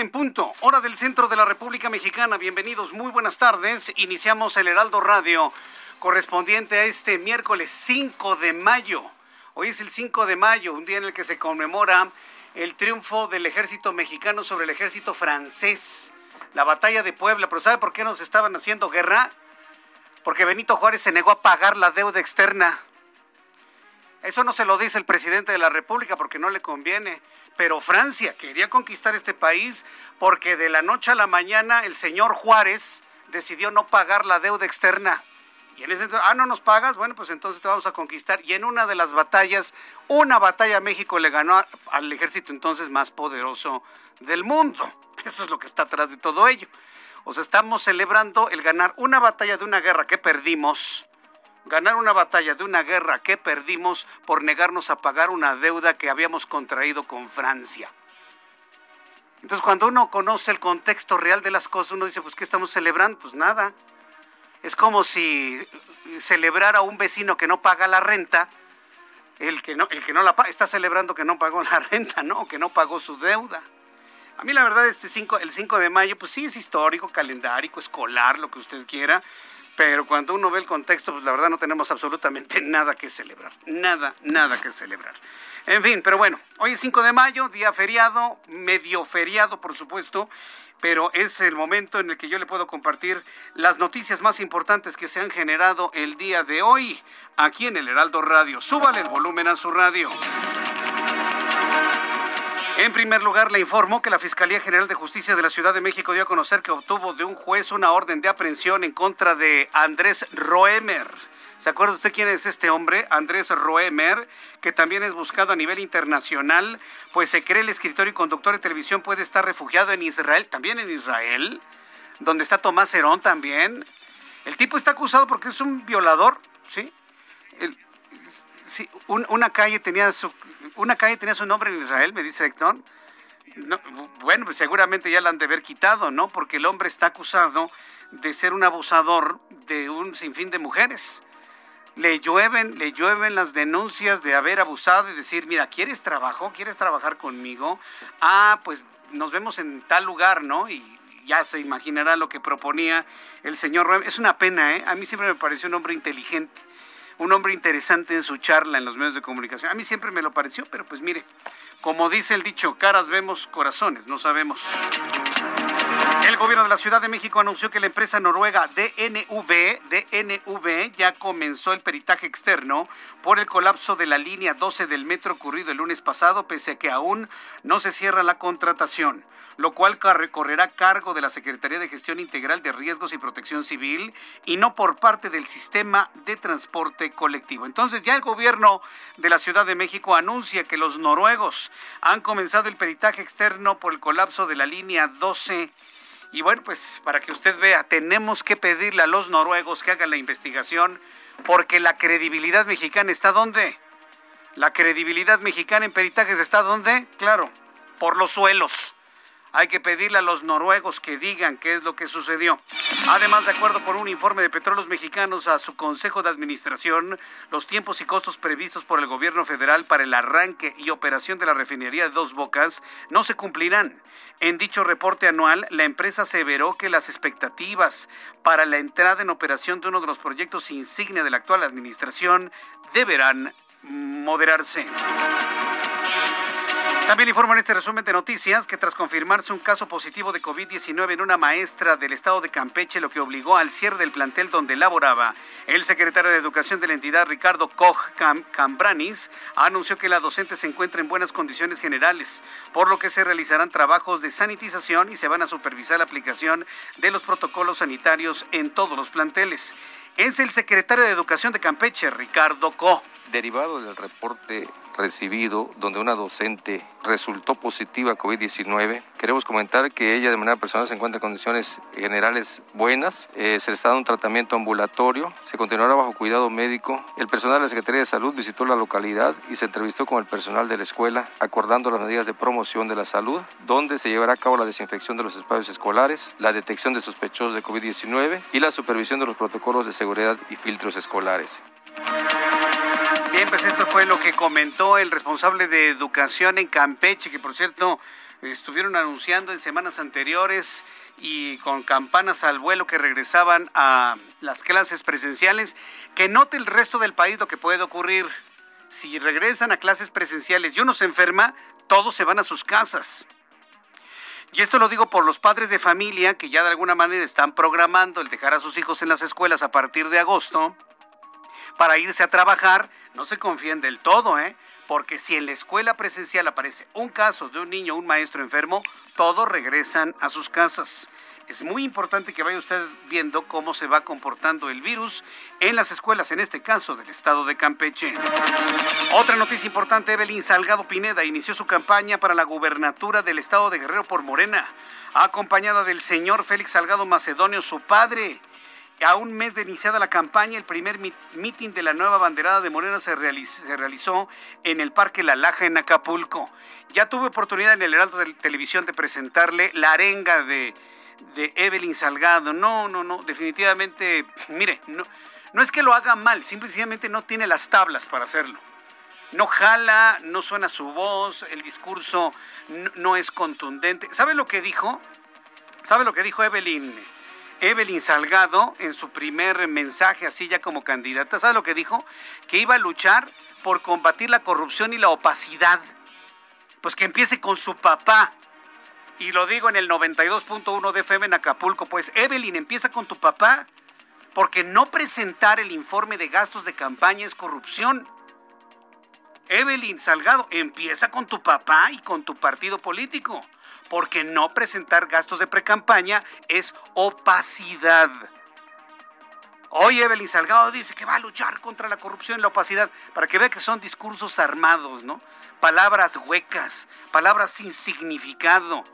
En punto, hora del centro de la República Mexicana. Bienvenidos, muy buenas tardes. Iniciamos el Heraldo Radio correspondiente a este miércoles 5 de mayo. Hoy es el 5 de mayo, un día en el que se conmemora el triunfo del ejército mexicano sobre el ejército francés, la batalla de Puebla. Pero ¿sabe por qué nos estaban haciendo guerra? Porque Benito Juárez se negó a pagar la deuda externa. Eso no se lo dice el presidente de la República porque no le conviene. Pero Francia quería conquistar este país porque de la noche a la mañana el señor Juárez decidió no pagar la deuda externa. Y en ese entonces, ah, no nos pagas, bueno, pues entonces te vamos a conquistar. Y en una de las batallas, una batalla México le ganó al ejército entonces más poderoso del mundo. Eso es lo que está atrás de todo ello. O sea, estamos celebrando el ganar una batalla de una guerra que perdimos ganar una batalla de una guerra que perdimos por negarnos a pagar una deuda que habíamos contraído con Francia. Entonces, cuando uno conoce el contexto real de las cosas, uno dice, pues, ¿qué estamos celebrando? Pues nada. Es como si celebrara un vecino que no paga la renta, el que no, el que no la paga, está celebrando que no pagó la renta, ¿no? Que no pagó su deuda. A mí la verdad este 5, el 5 de mayo, pues sí es histórico, calendárico, escolar, lo que usted quiera, pero cuando uno ve el contexto, pues la verdad no tenemos absolutamente nada que celebrar, nada, nada que celebrar. En fin, pero bueno, hoy es 5 de mayo, día feriado, medio feriado por supuesto, pero es el momento en el que yo le puedo compartir las noticias más importantes que se han generado el día de hoy aquí en el Heraldo Radio. Súbale el volumen a su radio. En primer lugar, le informó que la Fiscalía General de Justicia de la Ciudad de México dio a conocer que obtuvo de un juez una orden de aprehensión en contra de Andrés Roemer. ¿Se acuerda usted quién es este hombre? Andrés Roemer, que también es buscado a nivel internacional, pues se cree el escritor y conductor de televisión puede estar refugiado en Israel, también en Israel, donde está Tomás Herón también. El tipo está acusado porque es un violador, ¿sí? Una calle tenía su una calle tenía su nombre en Israel, me dice Héctor. No, bueno, pues seguramente ya la han de haber quitado, ¿no? Porque el hombre está acusado de ser un abusador de un sinfín de mujeres. Le llueven, le llueven las denuncias de haber abusado y decir, mira, ¿quieres trabajo? ¿Quieres trabajar conmigo? Ah, pues nos vemos en tal lugar, ¿no? Y ya se imaginará lo que proponía el señor. Es una pena, ¿eh? A mí siempre me pareció un hombre inteligente un hombre interesante en su charla en los medios de comunicación. A mí siempre me lo pareció, pero pues mire, como dice el dicho, caras vemos, corazones, no sabemos. El gobierno de la Ciudad de México anunció que la empresa noruega DNV, DNV ya comenzó el peritaje externo por el colapso de la línea 12 del metro ocurrido el lunes pasado, pese a que aún no se cierra la contratación, lo cual car- correrá a cargo de la Secretaría de Gestión Integral de Riesgos y Protección Civil y no por parte del sistema de transporte colectivo. Entonces ya el gobierno de la Ciudad de México anuncia que los noruegos han comenzado el peritaje externo por el colapso de la línea 12 y bueno, pues para que usted vea, tenemos que pedirle a los noruegos que hagan la investigación porque la credibilidad mexicana está donde? La credibilidad mexicana en peritajes está donde? Claro, por los suelos. Hay que pedirle a los noruegos que digan qué es lo que sucedió. Además, de acuerdo con un informe de Petróleos Mexicanos a su Consejo de Administración, los tiempos y costos previstos por el gobierno federal para el arranque y operación de la refinería de Dos Bocas no se cumplirán. En dicho reporte anual, la empresa aseveró que las expectativas para la entrada en operación de uno de los proyectos insignia de la actual administración deberán moderarse. También informo en este resumen de noticias que tras confirmarse un caso positivo de COVID-19 en una maestra del estado de Campeche, lo que obligó al cierre del plantel donde laboraba, el secretario de Educación de la entidad, Ricardo Koch Cambranis, anunció que la docente se encuentra en buenas condiciones generales, por lo que se realizarán trabajos de sanitización y se van a supervisar la aplicación de los protocolos sanitarios en todos los planteles. Es el secretario de Educación de Campeche, Ricardo Koch. Derivado del reporte recibido donde una docente resultó positiva a COVID-19. Queremos comentar que ella de manera personal se encuentra en condiciones generales buenas, eh, se le está dando un tratamiento ambulatorio, se continuará bajo cuidado médico. El personal de la Secretaría de Salud visitó la localidad y se entrevistó con el personal de la escuela acordando las medidas de promoción de la salud, donde se llevará a cabo la desinfección de los espacios escolares, la detección de sospechosos de COVID-19 y la supervisión de los protocolos de seguridad y filtros escolares. Bien, pues esto fue lo que comentó el responsable de educación en Campeche, que por cierto estuvieron anunciando en semanas anteriores y con campanas al vuelo que regresaban a las clases presenciales. Que note el resto del país lo que puede ocurrir. Si regresan a clases presenciales y uno se enferma, todos se van a sus casas. Y esto lo digo por los padres de familia que ya de alguna manera están programando el dejar a sus hijos en las escuelas a partir de agosto para irse a trabajar, no se confíen del todo, ¿eh? Porque si en la escuela presencial aparece un caso de un niño o un maestro enfermo, todos regresan a sus casas. Es muy importante que vaya usted viendo cómo se va comportando el virus en las escuelas, en este caso del estado de Campeche. Otra noticia importante, Evelyn Salgado Pineda inició su campaña para la gubernatura del estado de Guerrero por Morena, acompañada del señor Félix Salgado Macedonio, su padre. A un mes de iniciada la campaña, el primer mitin de la nueva banderada de Morena se, realizó en el Parque La Laja en Acapulco. Ya tuve oportunidad en el Heraldo de Televisión de presentarle la arenga de, de Evelyn Salgado. No, no, no, definitivamente, mire, no, es que lo haga mal, simplemente no tiene las tablas para hacerlo. No jala, no suena su voz, el discurso no es contundente. ¿Sabe lo que dijo? ¿Sabe lo que dijo Evelyn? Evelyn Salgado, en su primer mensaje, así ya como candidata, ¿sabe lo que dijo? Que iba a luchar por combatir la corrupción y la opacidad. Pues que empiece con su papá. Y lo digo en el 92.1 de FM en Acapulco, pues Evelyn, empieza con tu papá, porque no presentar el informe de gastos de campaña es corrupción. Evelyn Salgado, empieza con tu papá y con tu partido político porque no presentar gastos de precampaña es opacidad. Hoy Evelyn Salgado dice que va a luchar contra la corrupción y la opacidad, para que vea que son discursos armados, ¿no? Palabras huecas, palabras sin significado.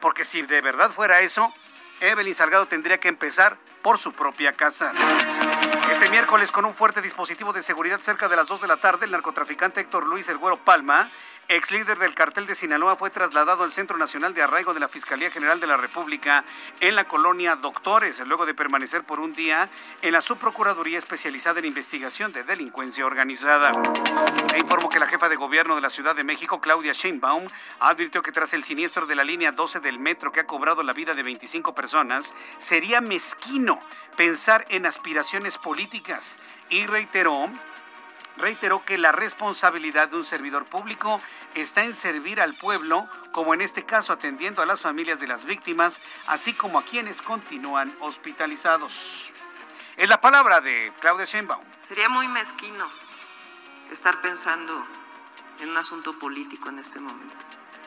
Porque si de verdad fuera eso, Evelyn Salgado tendría que empezar por su propia casa. Este miércoles, con un fuerte dispositivo de seguridad cerca de las 2 de la tarde, el narcotraficante Héctor Luis El Güero Palma ex líder del cartel de Sinaloa, fue trasladado al Centro Nacional de Arraigo de la Fiscalía General de la República en la colonia Doctores, luego de permanecer por un día en la Subprocuraduría especializada en investigación de delincuencia organizada. Le informo que la jefa de gobierno de la Ciudad de México, Claudia Sheinbaum, advirtió que tras el siniestro de la línea 12 del metro que ha cobrado la vida de 25 personas, sería mezquino pensar en aspiraciones políticas y reiteró reiteró que la responsabilidad de un servidor público está en servir al pueblo, como en este caso atendiendo a las familias de las víctimas, así como a quienes continúan hospitalizados. Es la palabra de Claudia Sheinbaum. Sería muy mezquino estar pensando en un asunto político en este momento.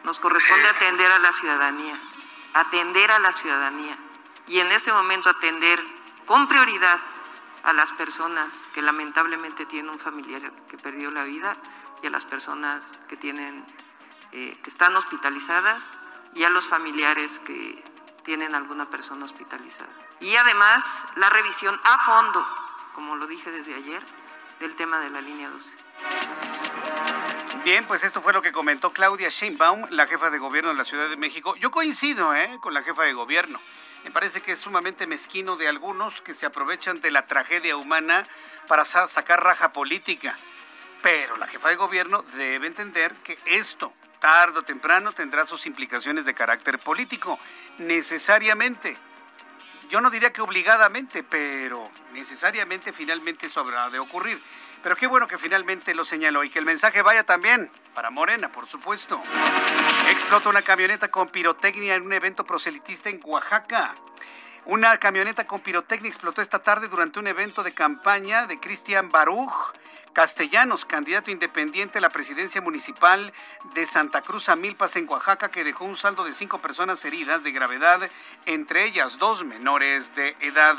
Nos corresponde atender a la ciudadanía, atender a la ciudadanía y en este momento atender con prioridad a las personas que lamentablemente tienen un familiar que perdió la vida y a las personas que tienen eh, que están hospitalizadas y a los familiares que tienen alguna persona hospitalizada. Y además la revisión a fondo, como lo dije desde ayer, del tema de la línea 12. Bien, pues esto fue lo que comentó Claudia Sheinbaum, la jefa de gobierno de la Ciudad de México. Yo coincido ¿eh? con la jefa de gobierno Me parece que es sumamente mezquino de algunos que se aprovechan de la tragedia humana para sacar raja política. Pero la jefa de gobierno debe entender que esto, tarde o temprano, tendrá sus implicaciones de carácter político. Necesariamente. Yo no diría que obligadamente, pero necesariamente finalmente eso habrá de ocurrir. Pero qué bueno que finalmente lo señaló y que el mensaje vaya también para Morena, por supuesto. Explota una camioneta con pirotecnia en un evento proselitista en Oaxaca. Una camioneta con pirotecnia explotó esta tarde durante un evento de campaña de Cristian Baruch Castellanos, candidato independiente a la presidencia municipal de Santa Cruz Amilpas en Oaxaca, que dejó un saldo de cinco personas heridas de gravedad, entre ellas dos menores de edad.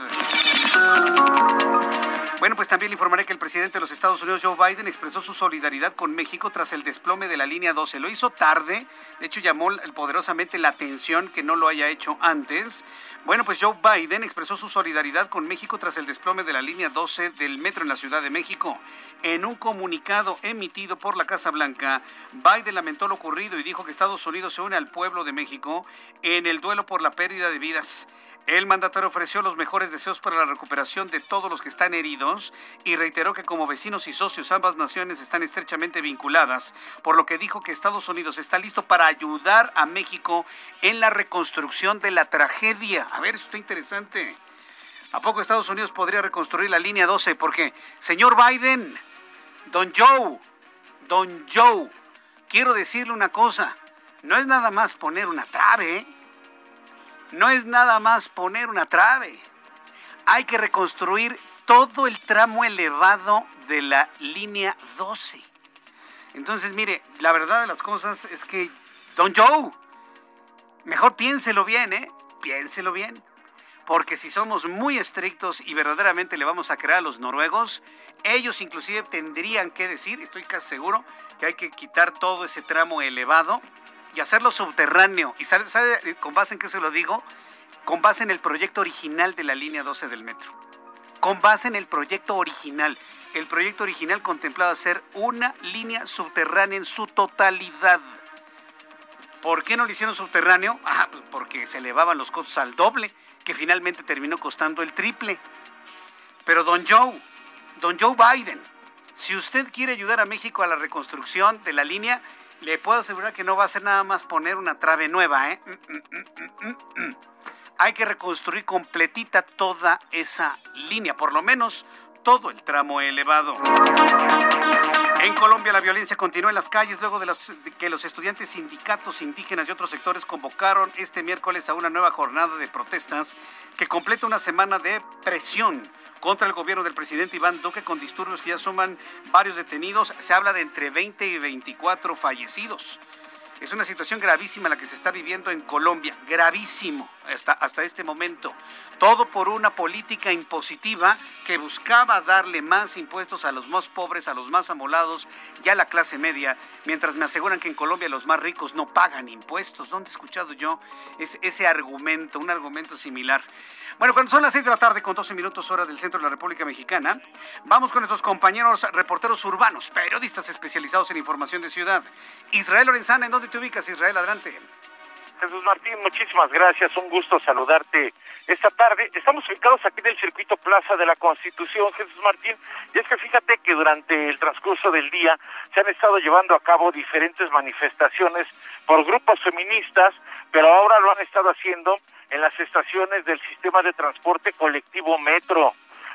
Bueno, pues también le informaré que el presidente de los Estados Unidos, Joe Biden, expresó su solidaridad con México tras el desplome de la línea 12. Lo hizo tarde, de hecho llamó poderosamente la atención que no lo haya hecho antes. Bueno, pues Joe Biden expresó su solidaridad con México tras el desplome de la línea 12 del metro en la Ciudad de México. En un comunicado emitido por la Casa Blanca, Biden lamentó lo ocurrido y dijo que Estados Unidos se une al pueblo de México en el duelo por la pérdida de vidas. El mandatario ofreció los mejores deseos para la recuperación de todos los que están heridos y reiteró que como vecinos y socios ambas naciones están estrechamente vinculadas, por lo que dijo que Estados Unidos está listo para ayudar a México en la reconstrucción de la tragedia. A ver, esto está interesante. ¿A poco Estados Unidos podría reconstruir la línea 12? Porque, señor Biden, don Joe, don Joe, quiero decirle una cosa. No es nada más poner una trave, ¿eh? No es nada más poner una trave. Hay que reconstruir todo el tramo elevado de la línea 12. Entonces, mire, la verdad de las cosas es que, don Joe, mejor piénselo bien, ¿eh? Piénselo bien. Porque si somos muy estrictos y verdaderamente le vamos a creer a los noruegos, ellos inclusive tendrían que decir, estoy casi seguro, que hay que quitar todo ese tramo elevado y hacerlo subterráneo. ¿Y sabe, con base en qué se lo digo? Con base en el proyecto original de la línea 12 del metro. Con base en el proyecto original. El proyecto original contemplaba hacer una línea subterránea en su totalidad. ¿Por qué no lo hicieron subterráneo? Ah, pues porque se elevaban los costos al doble, que finalmente terminó costando el triple. Pero don Joe, don Joe Biden, si usted quiere ayudar a México a la reconstrucción de la línea, le puedo asegurar que no va a ser nada más poner una trave nueva, ¿eh? Mm, mm, mm, Hay que reconstruir completita toda esa línea, por lo menos todo el tramo elevado. En Colombia la violencia continúa en las calles luego de, que los estudiantes sindicatos indígenas y otros sectores convocaron este miércoles a una nueva jornada de protestas que completa una semana de presión contra el gobierno del presidente Iván Duque con disturbios que ya suman varios detenidos. Se habla de entre 20 y 24 fallecidos. Es una situación gravísima la que se está viviendo en Colombia, gravísimo hasta, hasta este momento. Todo por una política impositiva que buscaba darle más impuestos a los más pobres, a los más amolados y a la clase media, mientras me aseguran que en Colombia los más ricos no pagan impuestos. ¿Dónde he escuchado yo ese, ese argumento, un argumento similar? Bueno, cuando son las 6 de la tarde con 12 minutos hora del centro de la República Mexicana, vamos con nuestros compañeros reporteros urbanos, periodistas especializados en información de ciudad. Israel Lorenzana, ¿en dónde te ubicas, Israel? Adelante. Jesús Martín, muchísimas gracias, un gusto saludarte esta tarde. Estamos ubicados aquí en el circuito Plaza de la Constitución, Jesús Martín, y es que fíjate que durante el transcurso del día se han estado llevando a cabo diferentes manifestaciones por grupos feministas, pero ahora lo han estado haciendo en las estaciones del sistema de transporte colectivo Metro.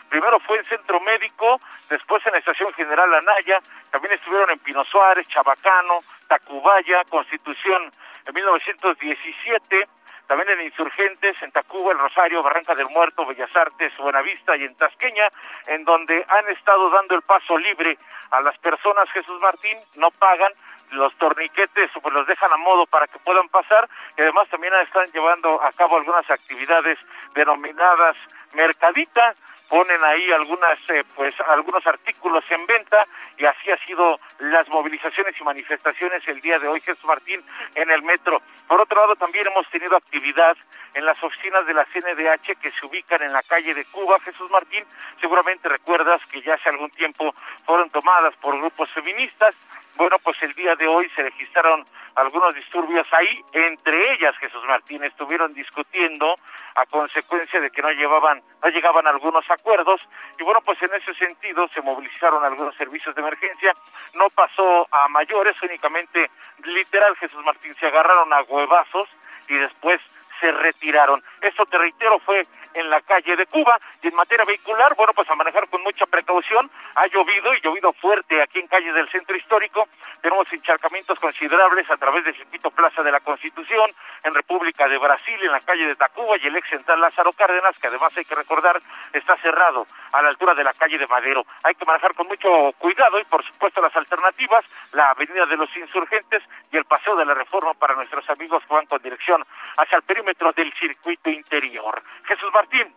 Primero fue en Centro Médico, después en la Estación General Anaya, también estuvieron en Pino Suárez, Chabacano, Tacubaya, Constitución en 1917, también en Insurgentes, en Tacuba, El Rosario, Barranca del Muerto, Bellas Artes, Buenavista y en Tasqueña, en donde han estado dando el paso libre a las personas, Jesús Martín, no pagan, los torniquetes pues los dejan a modo para que puedan pasar y además también están llevando a cabo algunas actividades denominadas mercadita ponen ahí algunas eh, pues algunos artículos en venta y así ha sido las movilizaciones y manifestaciones el día de hoy Jesús Martín en el metro. Por otro lado también hemos tenido actividad en las oficinas de la CNDH que se ubican en la calle de Cuba Jesús Martín. Seguramente recuerdas que ya hace algún tiempo fueron tomadas por grupos feministas bueno, pues el día de hoy se registraron algunos disturbios ahí, entre ellas Jesús Martín estuvieron discutiendo a consecuencia de que no llevaban, no llegaban algunos acuerdos y bueno, pues en ese sentido se movilizaron algunos servicios de emergencia, no pasó a mayores, únicamente literal Jesús Martín se agarraron a huevazos y después se retiraron. Esto te reitero fue en la calle de Cuba y en materia vehicular, bueno, pues a manejar con mucha precaución. Ha llovido y llovido fuerte aquí en calles del centro histórico. Tenemos encharcamientos considerables a través del circuito Plaza de la Constitución, en República de Brasil, en la calle de Tacuba y el ex central Lázaro Cárdenas, que además hay que recordar está cerrado a la altura de la calle de Madero. Hay que manejar con mucho cuidado y por supuesto las alternativas, la avenida de los insurgentes y el paseo de la reforma para nuestros amigos que van con dirección hacia el perímetro del circuito interior. Jesús Martín,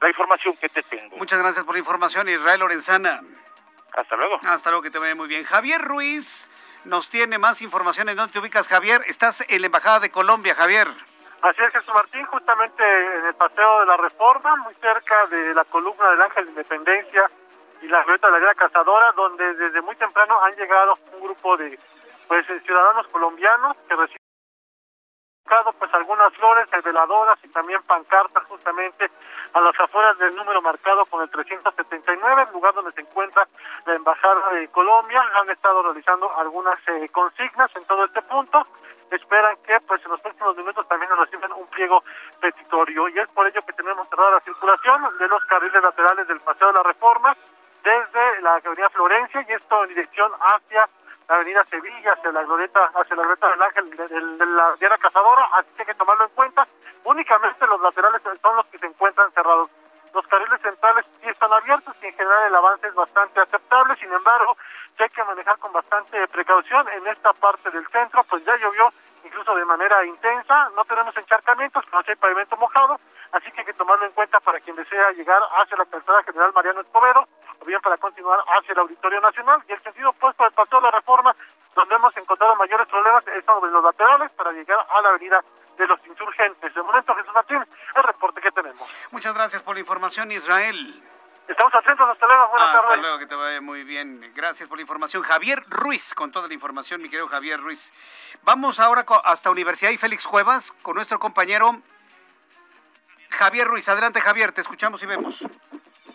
la información que te tengo. Muchas gracias por la información, Israel Lorenzana. Hasta luego. Hasta luego, que te vaya muy bien. Javier Ruiz nos tiene más información. ¿En dónde te ubicas, Javier? Estás en la Embajada de Colombia, Javier. Así es, Jesús Martín, justamente en el Paseo de la Reforma, muy cerca de la columna del Ángel de Independencia y la rueda de la Guerra Cazadora, donde desde muy temprano han llegado un grupo de pues ciudadanos colombianos que reciben pues algunas flores, veladoras y también pancartas justamente a las afueras del número marcado con el 379, el lugar donde se encuentra la Embajada de Colombia. Han estado realizando algunas eh, consignas en todo este punto. Esperan que pues en los próximos minutos también nos reciban un pliego petitorio y es por ello que tenemos cerrada la circulación de los carriles laterales del Paseo de la Reforma desde la Avenida Florencia y esto en dirección hacia la avenida Sevilla, hacia la glorieta, hacia la glorieta del Ángel de, la Diana Cazadora, así que hay que tomarlo en cuenta. Únicamente los laterales son los que se encuentran cerrados. Los carriles centrales sí están abiertos y en general el avance es bastante aceptable, sin embargo, hay que manejar con bastante precaución en esta parte del centro, pues ya llovió incluso de manera intensa, no tenemos encharcamientos, no hay pavimento mojado, así que hay que tomarlo en cuenta para quien desea llegar hacia la calzada general Mariano Escobedo, o bien para continuar hacia el Auditorio Nacional, y el sentido opuesto del Paseo de la Reforma, donde hemos encontrado mayores problemas, es sobre los laterales para llegar a la avenida de los insurgentes. De momento, Jesús Martín, el reporte que tenemos. Muchas gracias por la información, Israel. Estamos atentos, hasta luego, buenas Hasta tardes. luego, que te vaya muy bien. Gracias por la información. Javier Ruiz, con toda la información, mi querido Javier Ruiz. Vamos ahora hasta Universidad y Félix Cuevas con nuestro compañero Javier Ruiz. Adelante, Javier, te escuchamos y vemos.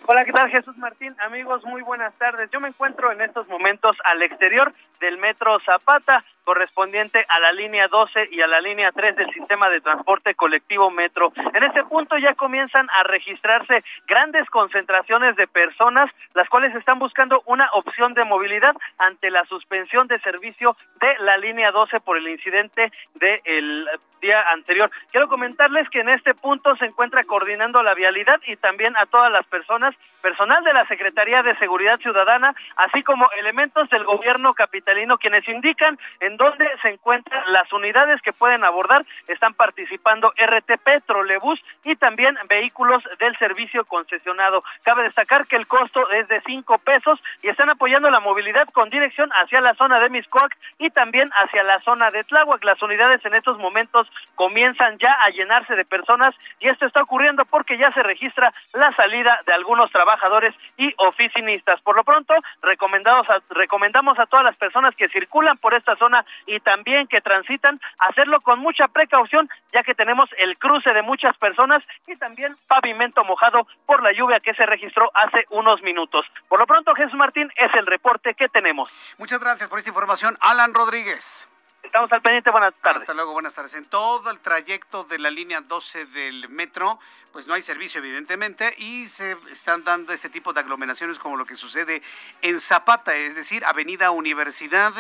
Hola, ¿qué tal Jesús Martín? Amigos, muy buenas tardes. Yo me encuentro en estos momentos al exterior del Metro Zapata, correspondiente a la línea 12 y a la línea 3 del sistema de transporte colectivo Metro. En este punto ya comienzan a registrarse grandes concentraciones de personas, las cuales están buscando una opción de movilidad ante la suspensión de servicio de la línea 12 por el incidente del día anterior. Quiero comentarles que en este punto se encuentra coordinando la vialidad y también a todas las personas, personal de la Secretaría de Seguridad Ciudadana, así como elementos del gobierno capitalino quienes indican en dónde se encuentran las unidades que pueden abordar. Están participando RTP, trolebús y también vehículos del servicio concesionado. Cabe destacar que el costo es de cinco pesos y están apoyando la movilidad con dirección hacia la zona de Miscoac y también hacia la zona de Tláhuac. Las unidades en estos momentos comienzan ya a llenarse de personas y esto está ocurriendo porque ya se registra la salida de algunos trabajadores y oficinistas. Por lo pronto, recomendados a, recomendamos a todas las personas que circulan por esta zona y también que transitan hacerlo con mucha precaución, ya que tenemos el cruce de muchas personas y también pavimento mojado por la lluvia que se registró hace unos minutos. Por lo pronto, Jesús Martín es el reporte que tenemos. Muchas gracias por esta información, Alan Rodríguez. Estamos al pendiente, buenas tardes. Hasta luego, buenas tardes. En todo el trayecto de la línea 12 del metro, pues no hay servicio, evidentemente, y se están dando este tipo de aglomeraciones como lo que sucede en Zapata, es decir, Avenida Universidad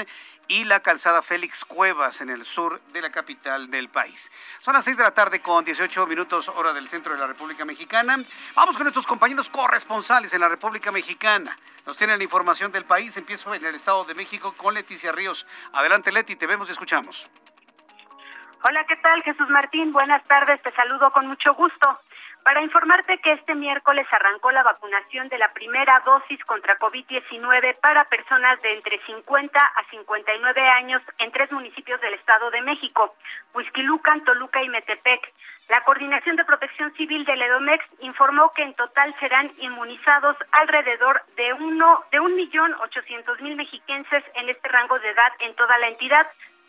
y la calzada Félix Cuevas en el sur de la capital del país. Son las 6 de la tarde con 18 minutos hora del centro de la República Mexicana. Vamos con nuestros compañeros corresponsales en la República Mexicana. Nos tienen información del país. Empiezo en el Estado de México con Leticia Ríos. Adelante Leti, te vemos y escuchamos. Hola, ¿qué tal Jesús Martín? Buenas tardes, te saludo con mucho gusto. Para informarte que este miércoles arrancó la vacunación de la primera dosis contra COVID-19 para personas de entre 50 a 59 años en tres municipios del Estado de México, Huizquilucan, Toluca y Metepec. La Coordinación de Protección Civil del EDOMEX informó que en total serán inmunizados alrededor de uno de un millón ochocientos mil mexiquenses en este rango de edad en toda la entidad,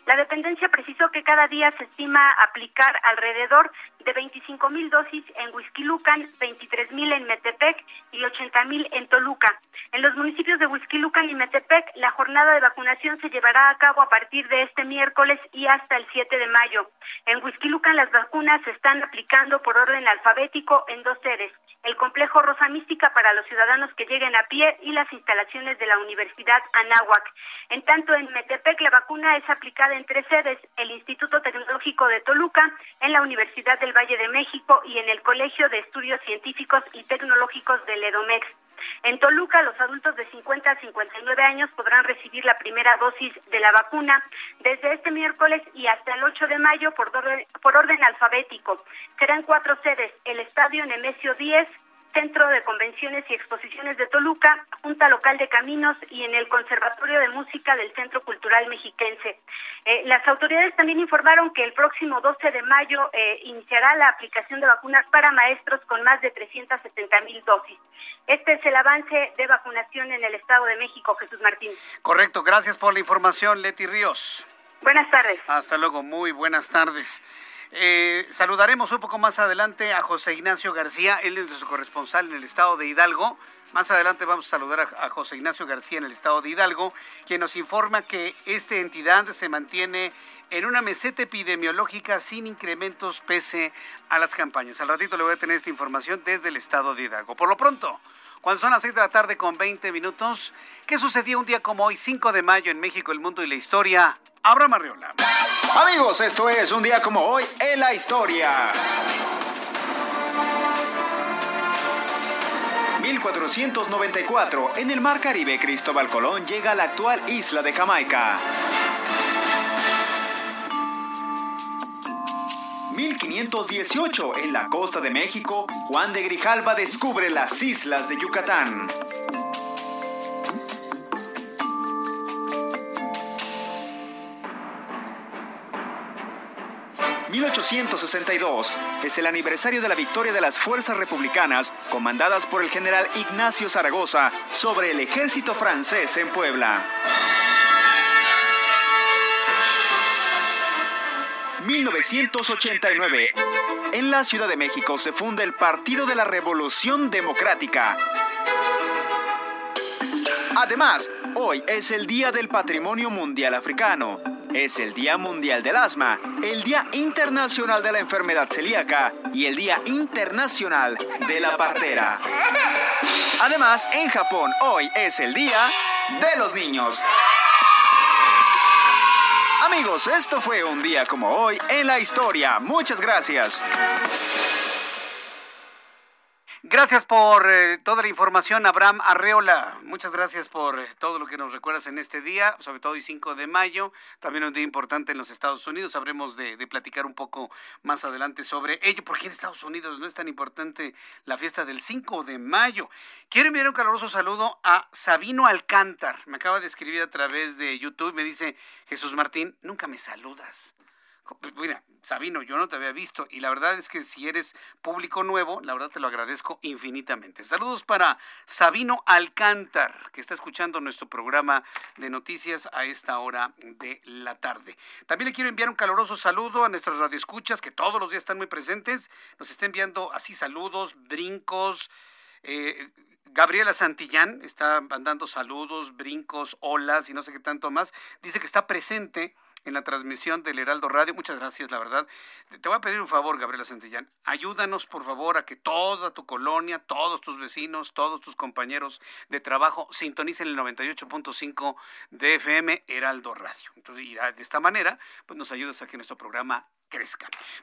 la dependencia precisó que cada día se estima aplicar alrededor de 25 mil dosis en Huizquilucan, 23 mil en Metepec y 80 mil en Toluca. En los municipios de Huizquilucan y Metepec, la jornada de vacunación se llevará a cabo a partir de este miércoles y hasta el 7 de mayo. En Huizquilucan las vacunas se están aplicando por orden alfabético en dos sedes, el complejo Rosa Mística para los ciudadanos que lleguen a pie y las instalaciones de la Universidad Anáhuac. En tanto, en Metepec la vacuna es aplicada en tres sedes, el Instituto Tecnológico de Toluca, en la Universidad del Valle de México y en el Colegio de Estudios Científicos y Tecnológicos del EDOMEX. En Toluca, los adultos de 50 a 59 años podrán recibir la primera dosis de la vacuna desde este miércoles y hasta el 8 de mayo por orden, por orden alfabético. Serán cuatro sedes, el Estadio Nemesio 10, Centro de Convenciones y Exposiciones de Toluca, Junta Local de Caminos y en el Conservatorio de Música del Centro Cultural Mexiquense. Eh, las autoridades también informaron que el próximo 12 de mayo eh, iniciará la aplicación de vacunas para maestros con más de 370 mil dosis. Este es el avance de vacunación en el Estado de México, Jesús Martín. Correcto, gracias por la información, Leti Ríos. Buenas tardes. Hasta luego, muy buenas tardes. Eh, saludaremos un poco más adelante a José Ignacio García, él es nuestro corresponsal en el estado de Hidalgo. Más adelante vamos a saludar a, a, José Ignacio García en el estado de Hidalgo, quien nos informa que esta entidad se mantiene en una meseta epidemiológica sin incrementos pese a las campañas. Al ratito le voy a tener esta información desde el estado de Hidalgo. Por lo pronto, cuando son las 6 de la tarde con 20 minutos, ¿qué sucedió un día como hoy, 5 de mayo, en México, el mundo y la historia? Abraham Arriola. Amigos, esto es un día como hoy en la historia. 1494, en el Mar Caribe, Cristóbal Colón llega a la actual isla de Jamaica. 1518, en la costa de México, Juan de Grijalva descubre las islas de Yucatán. 1862 es el aniversario de la victoria de las fuerzas republicanas comandadas por el general Ignacio Zaragoza sobre el ejército francés en Puebla. 1989. En la Ciudad de México se funda el Partido de la Revolución Democrática. Además, hoy es el Día del Patrimonio Mundial Africano. Es el Día Mundial del Asma, el Día Internacional de la Enfermedad Celíaca y el Día Internacional de la Partera. Además, en Japón hoy es el Día de los Niños. Amigos, esto fue un día como hoy en la historia. Muchas gracias. Gracias por eh, toda la información, Abraham Arreola. Muchas gracias por eh, todo lo que nos recuerdas en este día, sobre todo el 5 de mayo, también un día importante en los Estados Unidos. Habremos de, platicar un poco más adelante sobre ello. ¿Por qué en Estados Unidos no es tan importante la fiesta del 5 de mayo? Quiero enviar un caluroso saludo a Sabino Alcántar. Me acaba de escribir a través de YouTube. Me dice, Jesús Martín, nunca me saludas. Mira, Sabino, yo no te había visto y la verdad es que si eres público nuevo, la verdad te lo agradezco infinitamente. Saludos para Sabino Alcántar, que está escuchando nuestro programa de noticias a esta hora de la tarde. También le quiero enviar un caluroso saludo a nuestros radioescuchas que todos los días están muy presentes. Nos está enviando así saludos, brincos. Eh, Gabriela Santillán está mandando saludos, brincos, olas y no sé qué tanto más. Dice que está presente en la transmisión del Heraldo Radio. Muchas gracias, la verdad. Te voy a pedir un favor, Gabriela Santillán. Ayúdanos, por favor, a que toda tu colonia, todos tus vecinos, todos tus compañeros de trabajo sintonicen el 98.5 de FM Heraldo Radio. Entonces, y de esta manera, pues nos ayudas a que nuestro programa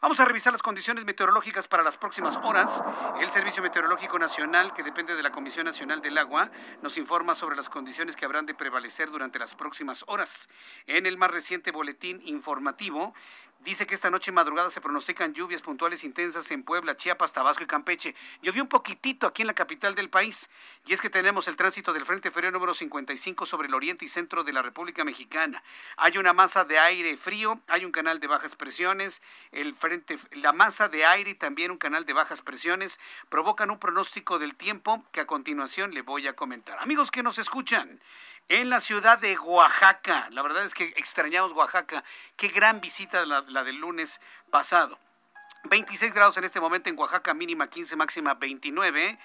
Vamos a revisar las condiciones meteorológicas para las próximas horas. El Servicio Meteorológico Nacional, que depende de la Comisión Nacional del Agua, nos informa sobre las condiciones que habrán de prevalecer durante las próximas horas. En el más reciente boletín informativo, dice que esta noche y madrugada se pronostican lluvias puntuales intensas en Puebla, Chiapas, Tabasco y Campeche. Llovió un poquitito aquí en la capital del país. Y es que tenemos el tránsito del Frente Frío número 55 sobre el oriente y centro de la República Mexicana. Hay una masa de aire frío, hay un canal de bajas presiones, el frente, la masa de aire y también un canal de bajas presiones provocan un pronóstico del tiempo que a continuación le voy a comentar. Amigos que nos escuchan, en la ciudad de Oaxaca. La verdad es que extrañamos Oaxaca. Qué gran visita la, del lunes pasado. 26 grados en este momento en Oaxaca, mínima 15, máxima 29.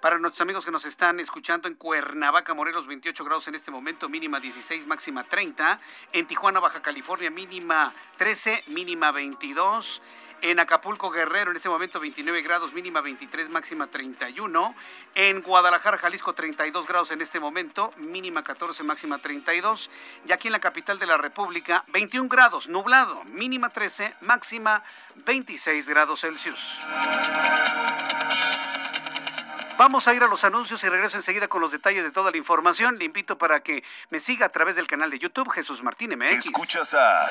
Para nuestros amigos que nos están escuchando en Cuernavaca, Morelos, 28 grados en este momento, mínima 16, máxima 30. En Tijuana, Baja California, mínima 13, mínima 22. En Acapulco, Guerrero, en este momento 29 grados, mínima 23, máxima 31. En Guadalajara, Jalisco, 32 grados en este momento, mínima 14, máxima 32. Y aquí en la capital de la República, 21 grados, nublado, mínima 13, máxima 26 grados Celsius. Vamos a ir a los anuncios y regreso enseguida con los detalles de toda la información. Le invito para que me siga a través del canal de YouTube Jesús Martín MX. Escuchas a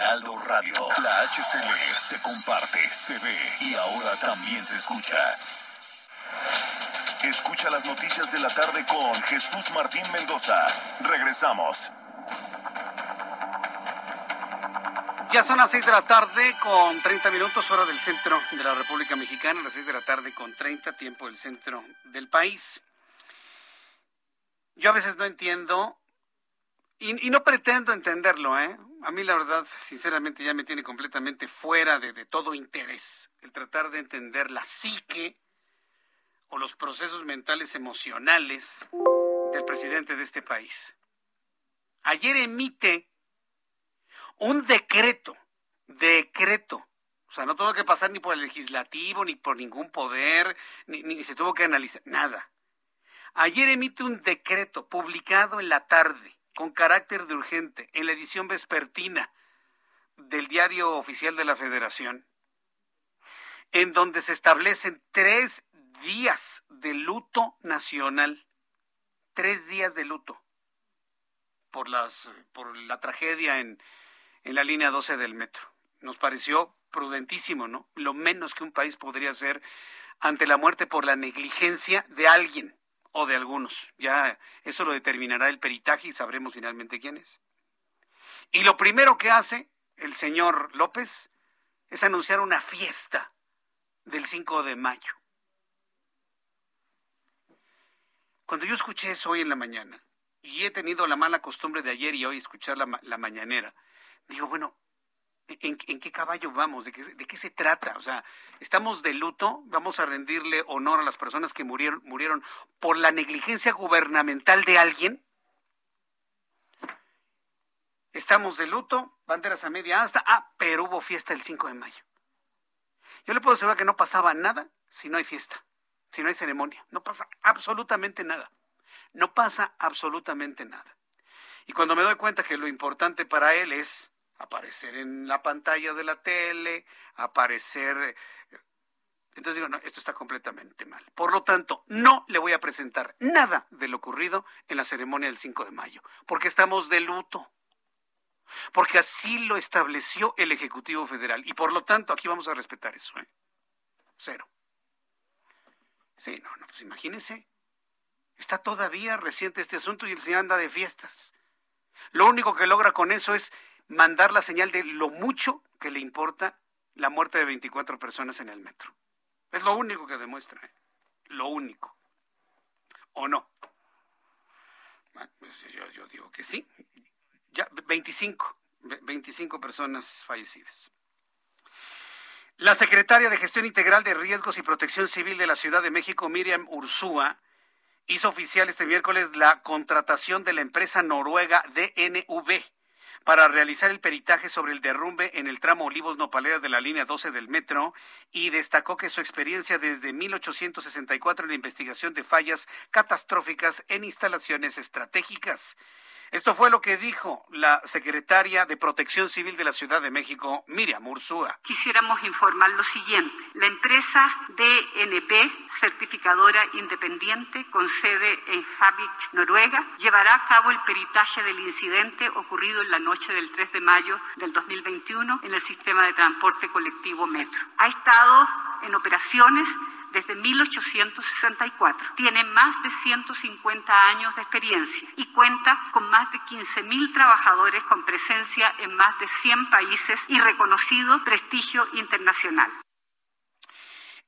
Heraldo Radio. La HCL se comparte, se ve y ahora también se escucha. Escucha las noticias de la tarde con Jesús Martín Mendoza. Regresamos. Ya son las 6 de la tarde con 30 minutos hora del centro de la República Mexicana, las 6 de la tarde con 30 tiempo del centro del país. Yo a veces no entiendo y, y no pretendo entenderlo, ¿eh? A mí la verdad, sinceramente, ya me tiene completamente fuera de, todo interés el tratar de entender la psique o los procesos mentales emocionales del presidente de este país. Ayer emite un decreto, decreto. O sea, no tuvo que pasar ni por el legislativo, ni por ningún poder, ni se tuvo que analizar, nada. Ayer emite un decreto publicado en la tarde con carácter de urgente en la edición vespertina del Diario Oficial de la Federación, en donde se establecen tres días de luto nacional, tres días de luto por, las, por la tragedia en, en la línea 12 del metro. Nos pareció prudentísimo, ¿no? Lo menos que un país podría hacer ante la muerte por la negligencia de alguien o de algunos. Ya eso lo determinará el peritaje y sabremos finalmente quién es. Y lo primero que hace el señor López es anunciar una fiesta del 5 de mayo. Cuando yo escuché eso hoy en la mañana, y he tenido la mala costumbre de ayer y hoy escuchar la, la mañanera, digo, bueno, ¿En, ¿En, qué caballo vamos? ¿De qué, ¿De qué se trata? O sea, estamos de luto, vamos a rendirle honor a las personas que murieron, murieron por la negligencia gubernamental de alguien. Estamos de luto, banderas a media asta. Ah, pero hubo fiesta el 5 de mayo. Yo le puedo asegurar que no pasaba nada si no hay fiesta, si no hay ceremonia. No pasa absolutamente nada. No pasa absolutamente nada. Y cuando me doy cuenta que lo importante para él es aparecer en la pantalla de la tele, aparecer... Eh, entonces digo, no, esto está completamente mal. Por lo tanto, no le voy a presentar nada de lo ocurrido en la ceremonia del 5 de mayo, porque estamos de luto. Porque así lo estableció el Ejecutivo Federal. Y por lo tanto, aquí vamos a respetar eso. ¿eh? Cero. Sí, no, no, pues imagínense. Está todavía reciente este asunto y el señor anda de fiestas. Lo único que logra con eso es mandar la señal de lo mucho que le importa la muerte de 24 personas en el metro. Es lo único que demuestra, ¿eh? lo único. ¿O no? Pues yo, yo digo que sí. Ya, 25, 25 personas fallecidas. La secretaria de Gestión Integral de Riesgos y Protección Civil de la Ciudad de México, Miriam Ursúa, hizo oficial este miércoles la contratación de la empresa noruega DNV para realizar el peritaje sobre el derrumbe en el tramo Olivos Nopalera de la línea 12 del metro y destacó que su experiencia desde 1864 en la investigación de fallas catastróficas en instalaciones estratégicas. Esto fue lo que dijo la secretaria de Protección Civil de la Ciudad de México, Miriam Ursúa. Quisiéramos informar lo siguiente. La empresa DNP, certificadora independiente con sede en Javik, Noruega, llevará a cabo el peritaje del incidente ocurrido en la noche del 3 de mayo del 2021 en el sistema de transporte colectivo Metro. Ha estado en operaciones desde 1864. Tiene más de 150 años de experiencia y cuenta con más de 15.000 trabajadores con presencia en más de 100 países y reconocido prestigio internacional.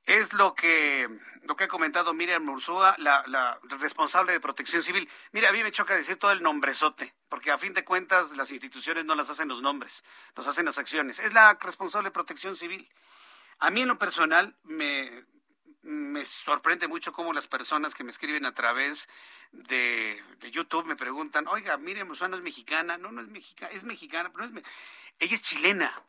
Es lo que lo que ha comentado Miriam Ursúa, la, la, responsable de protección civil. Mira, a mí me choca decir todo el nombrezote, porque a fin de cuentas las instituciones no las hacen los nombres, los hacen las acciones. Es la responsable de protección civil. A mí en lo personal me, me sorprende mucho cómo las personas que me escriben a través de, YouTube me preguntan, oiga, Miriam Ursúa es mexicana. No, no es mexicana, es mexicana, pero no es... Ella es chilena.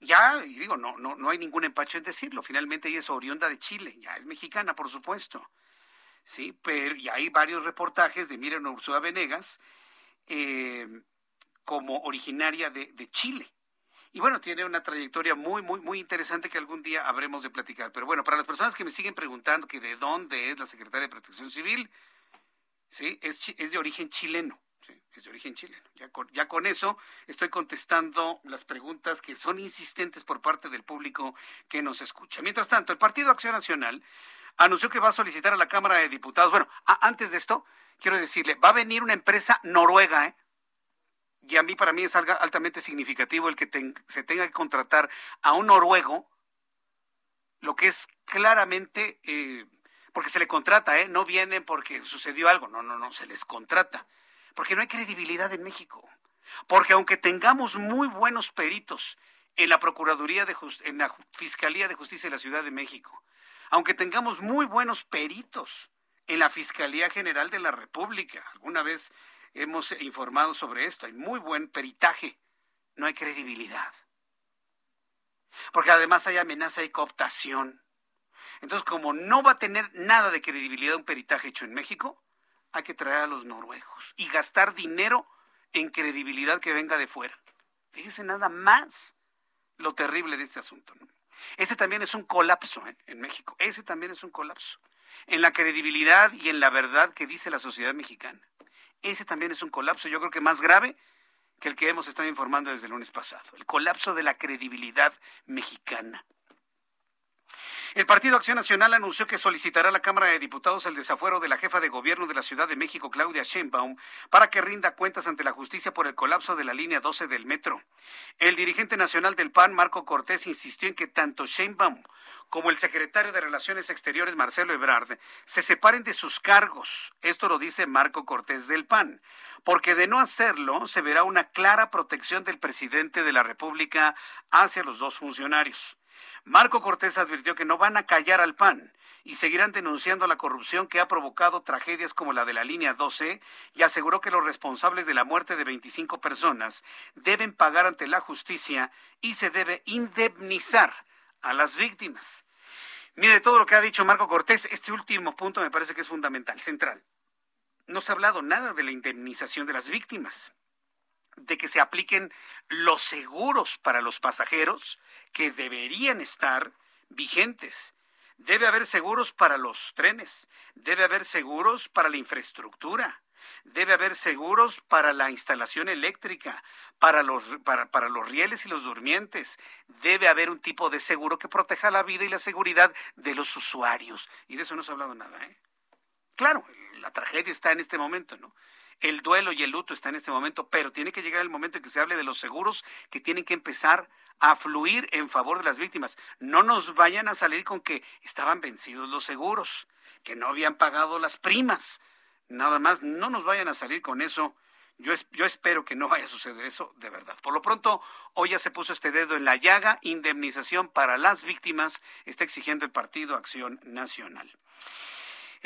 Ya, y digo, no, no, no hay ningún empacho en decirlo. Finalmente ella es oriunda de Chile, ya es mexicana, por supuesto. Sí, pero y hay varios reportajes de Miriam Ursúa Venegas eh, como originaria de, de Chile. Y bueno, tiene una trayectoria muy, muy, muy interesante que algún día habremos de platicar. Pero bueno, para las personas que me siguen preguntando que de dónde es la Secretaria de Protección Civil, sí, es, es de origen chileno. Sí, es de origen chileno. Ya con, ya con eso estoy contestando las preguntas que son insistentes por parte del público que nos escucha. Mientras tanto, el Partido Acción Nacional anunció que va a solicitar a la Cámara de Diputados. Bueno, antes de esto, quiero decirle, va a venir una empresa noruega, ¿eh? Y a mí para mí es altamente significativo el que se tenga que contratar a un noruego, lo que es claramente, eh, porque se le contrata, ¿eh? no vienen porque sucedió algo, no, no, no, se les contrata, porque no hay credibilidad en México, porque aunque tengamos muy buenos peritos en la Procuraduría de en la Fiscalía de Justicia de la Ciudad de México, aunque tengamos muy buenos peritos en la Fiscalía General de la República, alguna vez hemos informado sobre esto. Hay muy buen peritaje. No hay credibilidad. Porque además hay amenaza y cooptación. Entonces, como no va a tener nada de credibilidad un peritaje hecho en México, hay que traer a los noruegos y gastar dinero en credibilidad que venga de fuera. Fíjese nada más lo terrible de este asunto. Ese también es un colapso ¿eh? en México. Ese también es un colapso en la credibilidad y en la verdad que dice la sociedad mexicana. Ese también es un colapso, yo creo que más grave que el que hemos estado informando desde el lunes pasado, el colapso de la credibilidad mexicana. El Partido Acción Nacional anunció que solicitará a la Cámara de Diputados el desafuero de la jefa de gobierno de la Ciudad de México, Claudia Sheinbaum, para que rinda cuentas ante la justicia por el colapso de la línea 12 del metro. El dirigente nacional del PAN, Marco Cortés, insistió en que tanto Sheinbaum como el secretario de Relaciones Exteriores, Marcelo Ebrard, se separen de sus cargos. Esto lo dice Marco Cortés del PAN, porque de no hacerlo se verá una clara protección del presidente de la República hacia los dos funcionarios. Marco Cortés advirtió que no van a callar al PAN y seguirán denunciando la corrupción que ha provocado tragedias como la de la línea 12 y aseguró que los responsables de la muerte de 25 personas deben pagar ante la justicia y se debe indemnizar a las víctimas. Mire, todo lo que ha dicho Marco Cortés, este último punto me parece que es fundamental, central. No se ha hablado nada de la indemnización de las víctimas de que se apliquen los seguros para los pasajeros que deberían estar vigentes. Debe haber seguros para los trenes, debe haber seguros para la infraestructura, debe haber seguros para la instalación eléctrica, para los, para, para los rieles y los durmientes. Debe haber un tipo de seguro que proteja la vida y la seguridad de los usuarios. Y de eso no se ha hablado nada. ¿eh? Claro, la tragedia está en este momento, ¿no? El duelo y el luto está en este momento, pero tiene que llegar el momento en que se hable de los seguros que tienen que empezar a fluir en favor de las víctimas. No nos vayan a salir con que estaban vencidos los seguros, que no habían pagado las primas. Nada más, no nos vayan a salir con eso. Yo, yo, espero que no vaya a suceder eso de verdad. Por lo pronto, hoy ya se puso este dedo en la llaga. Indemnización para las víctimas está exigiendo el Partido Acción Nacional.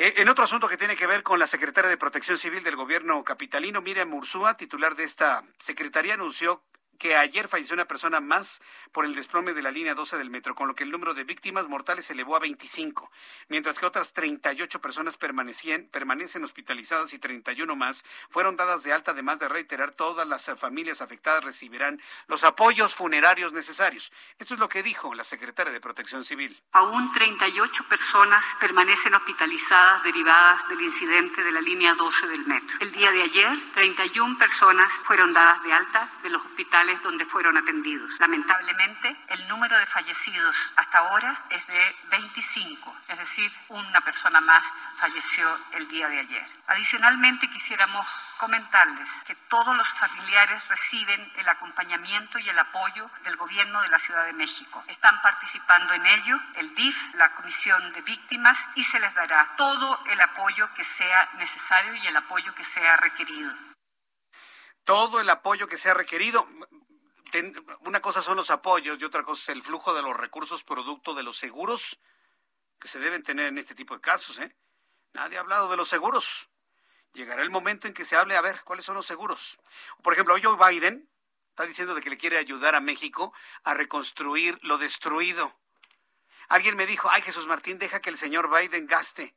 Eh, en otro asunto que tiene que ver con la secretaria de Protección Civil del gobierno capitalino, Miriam Mursúa, titular de esta secretaría, anunció que ayer falleció una persona más por el desplome de la línea 12 del metro, con lo que el número de víctimas mortales se elevó a 25, mientras que otras 38 personas permanecían, permanecen hospitalizadas y 31 más fueron dadas de alta, además de reiterar todas las familias afectadas recibirán los apoyos funerarios necesarios. Esto es lo que dijo la secretaria de Protección Civil. Aún 38 personas permanecen hospitalizadas derivadas del incidente de la línea 12 del metro. El día de ayer, 31 personas fueron dadas de alta de los hospitales donde fueron atendidos. Lamentablemente, el número de fallecidos hasta ahora es de 25, es decir, una persona más falleció el día de ayer. Adicionalmente, quisiéramos comentarles que todos los familiares reciben el acompañamiento y el apoyo del Gobierno de la Ciudad de México. Están participando en ello el DIF, la Comisión de Víctimas, y se les dará todo el apoyo que sea necesario y el apoyo que sea requerido todo el apoyo que sea requerido una cosa son los apoyos y otra cosa es el flujo de los recursos producto de los seguros que se deben tener en este tipo de casos. ¿eh? Nadie ha hablado de los seguros. Llegará el momento en que se hable a ver cuáles son los seguros. Por ejemplo, hoy Biden está diciendo de que le quiere ayudar a México a reconstruir lo destruido. Alguien me dijo, ay Jesús Martín, deja que el señor Biden gaste.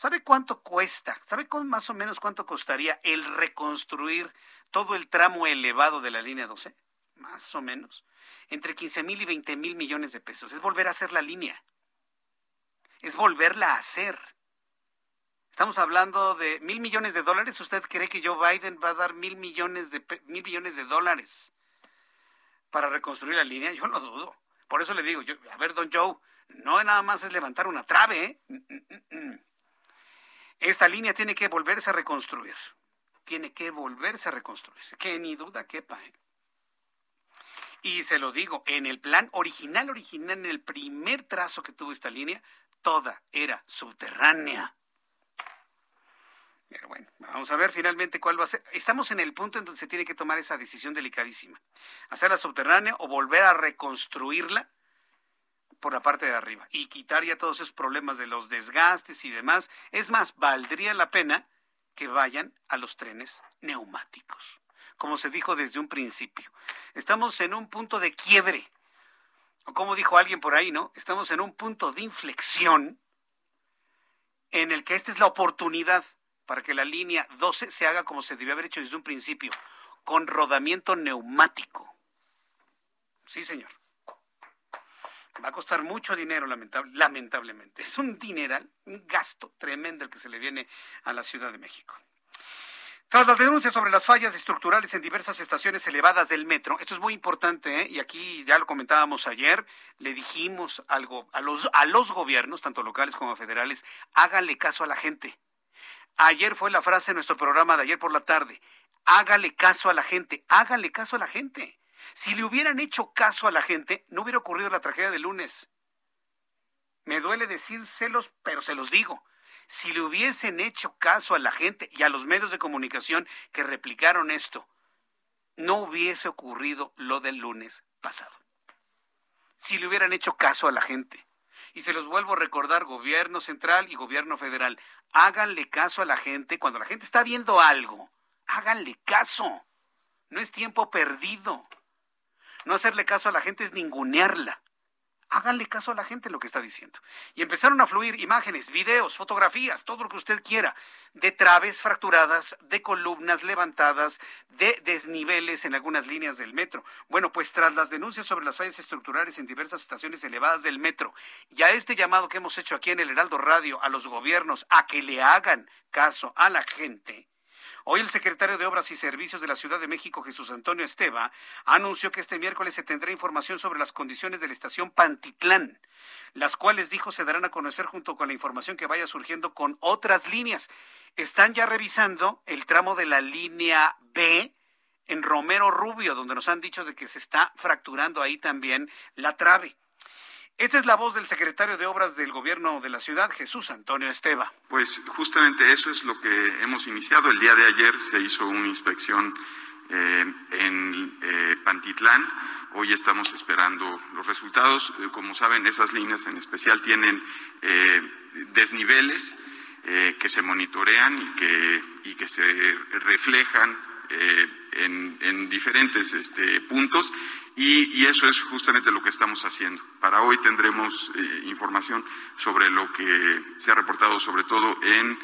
¿Sabe cuánto cuesta? ¿Sabe más o menos cuánto costaría el reconstruir todo el tramo elevado de la línea 12? más o menos, entre 15 mil y 20 mil millones de pesos. Es volver a hacer la línea. Es volverla a hacer. Estamos hablando de mil millones de dólares. ¿Usted cree que Joe Biden va a dar mil millones de, mil millones de dólares para reconstruir la línea? Yo lo dudo. Por eso le digo, a ver, don Joe, no nada más es levantar una trave. ¿eh? Esta línea tiene que volverse a reconstruir. Tiene que volverse a reconstruir. Que ni duda quepa. ¿eh? Y se lo digo, en el plan original, original, en el primer trazo que tuvo esta línea, toda era subterránea. Pero bueno, vamos a ver finalmente cuál va a ser. Estamos en el punto en donde se tiene que tomar esa decisión delicadísima. Hacerla subterránea o volver a reconstruirla por la parte de arriba y quitar ya todos esos problemas de los desgastes y demás. Es más, valdría la pena que vayan a los trenes neumáticos como se dijo desde un principio. Estamos en un punto de quiebre, o como dijo alguien por ahí, ¿no? Estamos en un punto de inflexión en el que esta es la oportunidad para que la línea 12 se haga como se debió haber hecho desde un principio, con rodamiento neumático. Sí, señor. Va a costar mucho dinero, lamentablemente. Es un dineral, un gasto tremendo el que se le viene a la Ciudad de México. Tras las denuncias sobre las fallas estructurales en diversas estaciones elevadas del metro, esto es muy importante, ¿eh? y aquí ya lo comentábamos ayer, le dijimos algo a los, a los gobiernos, tanto locales como federales, háganle caso a la gente. Ayer fue la frase en nuestro programa de ayer por la tarde, hágale caso a la gente, hágale caso a la gente. Si le hubieran hecho caso a la gente, no hubiera ocurrido la tragedia del lunes. Me duele decírselos, pero se los digo si le hubiesen hecho caso a la gente y a los medios de comunicación que replicaron esto, no hubiese ocurrido lo del lunes pasado. Si le hubieran hecho caso a la gente. Y se los vuelvo a recordar, gobierno central y gobierno federal, háganle caso a la gente cuando la gente está viendo algo. Háganle caso. No es tiempo perdido. No hacerle caso a la gente es ningunearla háganle caso a la gente lo que está diciendo. Y empezaron a fluir imágenes, videos, fotografías, todo lo que usted quiera, de traves fracturadas, de columnas levantadas, de desniveles en algunas líneas del metro. Bueno, pues tras las denuncias sobre las fallas estructurales en diversas estaciones elevadas del metro y a este llamado que hemos hecho aquí en el Heraldo Radio a los gobiernos a que le hagan caso a la gente, Hoy el secretario de Obras y Servicios de la Ciudad de México, Jesús Antonio Esteva, anunció que este miércoles se tendrá información sobre las condiciones de la estación Pantitlán, las cuales dijo se darán a conocer junto con la información que vaya surgiendo con otras líneas. Están ya revisando el tramo de la línea B en Romero Rubio, donde nos han dicho de que se está fracturando ahí también la trave. Esta es la voz del secretario de Obras del Gobierno de la ciudad, Jesús Antonio Esteva. Pues justamente eso es lo que hemos iniciado. El día de ayer se hizo una inspección eh, en eh, Pantitlán. Hoy estamos esperando los resultados. Eh, como saben, esas líneas en especial tienen desniveles que se monitorean y que, y que se reflejan en, en, diferentes este, puntos y, eso es justamente lo que estamos haciendo. Para hoy tendremos eh, información sobre lo que se ha reportado sobre todo en,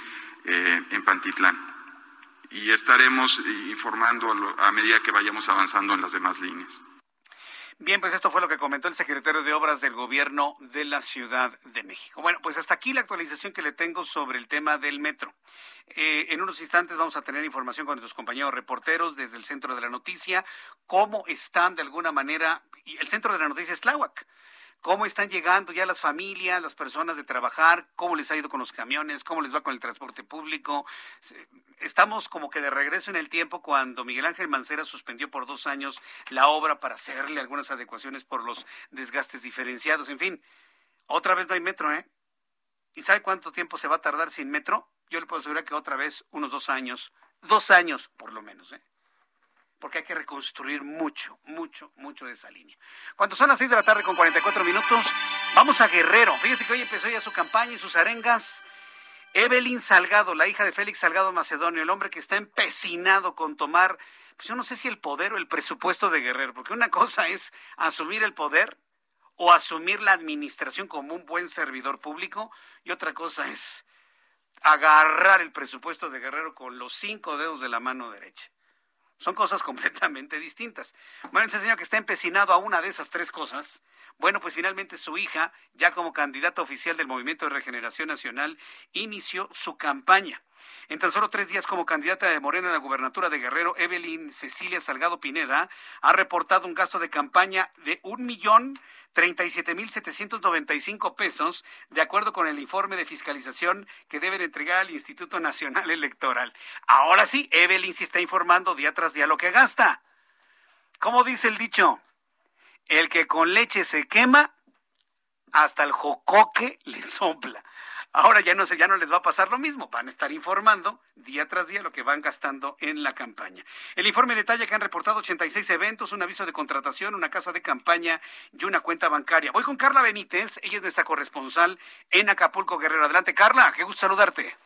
eh, en Pantitlán. Y estaremos informando a, a medida que vayamos avanzando en las demás líneas. Bien, pues esto fue lo que comentó el secretario de Obras del Gobierno de la Ciudad de México. Bueno, pues hasta aquí la actualización que le tengo sobre el tema del metro. Eh, en unos instantes vamos a tener información con nuestros compañeros reporteros desde el centro de la noticia, cómo están de alguna manera, el centro de la noticia es Tláhuac, cómo están llegando ya las familias, las personas de trabajar, cómo les ha ido con los camiones, cómo les va con el transporte público. Estamos como que de regreso en el tiempo cuando Miguel Ángel Mancera suspendió por dos años la obra para hacerle algunas adecuaciones por los desgastes diferenciados. En fin, otra vez no hay metro, ¿eh? ¿Y sabe cuánto tiempo se va a tardar sin metro? yo le puedo asegurar que otra vez unos dos años, dos años por lo menos, ¿eh? Porque hay que reconstruir mucho, mucho, mucho de esa línea. Cuando son las seis de la tarde con 44 minutos, vamos a Guerrero. Fíjese que hoy empezó ya su campaña y sus arengas. Evelyn Salgado, la hija de Félix Salgado Macedonio, el hombre que está empecinado con tomar, pues yo no sé si el poder o el presupuesto de Guerrero, porque una cosa es asumir el poder o asumir la administración como un buen servidor público y otra cosa es agarrar el presupuesto de Guerrero con los cinco dedos de la mano derecha. Son cosas completamente distintas. Bueno, ese señor que está empecinado a una de esas tres cosas, bueno, pues finalmente su hija, ya como candidata oficial del Movimiento de Regeneración Nacional, inició su campaña. En tan solo tres días como candidata de Morena a la gubernatura de Guerrero, Evelyn Cecilia Salgado Pineda ha reportado un gasto de campaña de un millón 37.795 pesos, de acuerdo con el informe de fiscalización que deben entregar al Instituto Nacional Electoral. Ahora sí, Evelyn se está informando día tras día lo que gasta. ¿Cómo dice el dicho? El que con leche se quema, hasta el jocoque le sopla. Ahora ya no sé, ya no les va a pasar lo mismo. Van a estar informando día tras día lo que van gastando en la campaña. El informe detalla que han reportado 86 eventos, un aviso de contratación, una casa de campaña y una cuenta bancaria. Voy con Carla Benítez, ella es nuestra corresponsal en Acapulco, Guerrero. Adelante, Carla, qué gusto saludarte.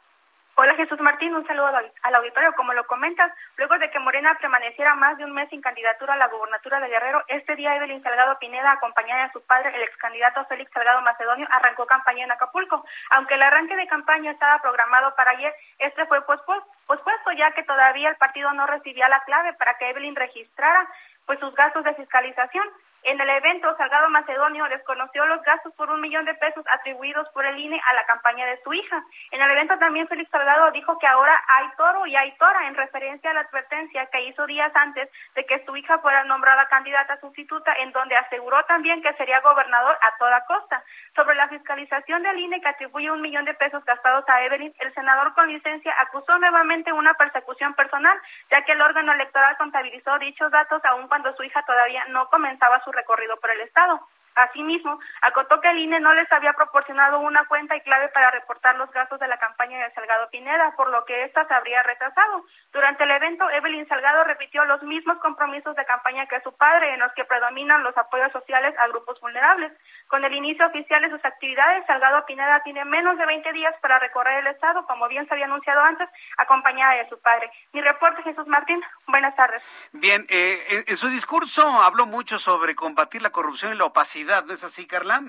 Hola Jesús Martín, un saludo al auditorio. Como lo comentas, luego de que Morena permaneciera más de un mes sin candidatura a la gubernatura de Guerrero, este día Evelyn Salgado Pineda, acompañada de su padre, el ex candidato Félix Salgado Macedonio, arrancó campaña en Acapulco. Aunque el arranque de campaña estaba programado para ayer, este fue pospuesto ya que todavía el partido no recibía la clave para que Evelyn registrara pues sus gastos de fiscalización. En el evento, Salgado Macedonio desconoció los gastos por un millón de pesos atribuidos por el INE a la campaña de su hija. En el evento también Félix Salgado dijo que ahora hay toro y hay tora en referencia a la advertencia que hizo días antes de que su hija fuera nombrada candidata sustituta, en donde aseguró también que sería gobernador a toda costa. Sobre la fiscalización del INE que atribuye un millón de pesos gastados a Evelyn, el senador con licencia acusó nuevamente una persecución personal, ya que el órgano electoral contabilizó dichos datos aun cuando su hija todavía no comenzaba su recorrido por el Estado. Asimismo, acotó que el INE no les había proporcionado una cuenta y clave para reportar los gastos de la campaña de Salgado Pineda, por lo que ésta se habría retrasado. Durante el evento, Evelyn Salgado repitió los mismos compromisos de campaña que su padre, en los que predominan los apoyos sociales a grupos vulnerables. Con el inicio oficial de sus actividades, Salgado Pineda tiene menos de 20 días para recorrer el Estado, como bien se había anunciado antes, acompañada de su padre. Mi reporte, Jesús Martín. Buenas tardes. Bien, eh, en su discurso habló mucho sobre combatir la corrupción y la opacidad ¿no es así, Carla?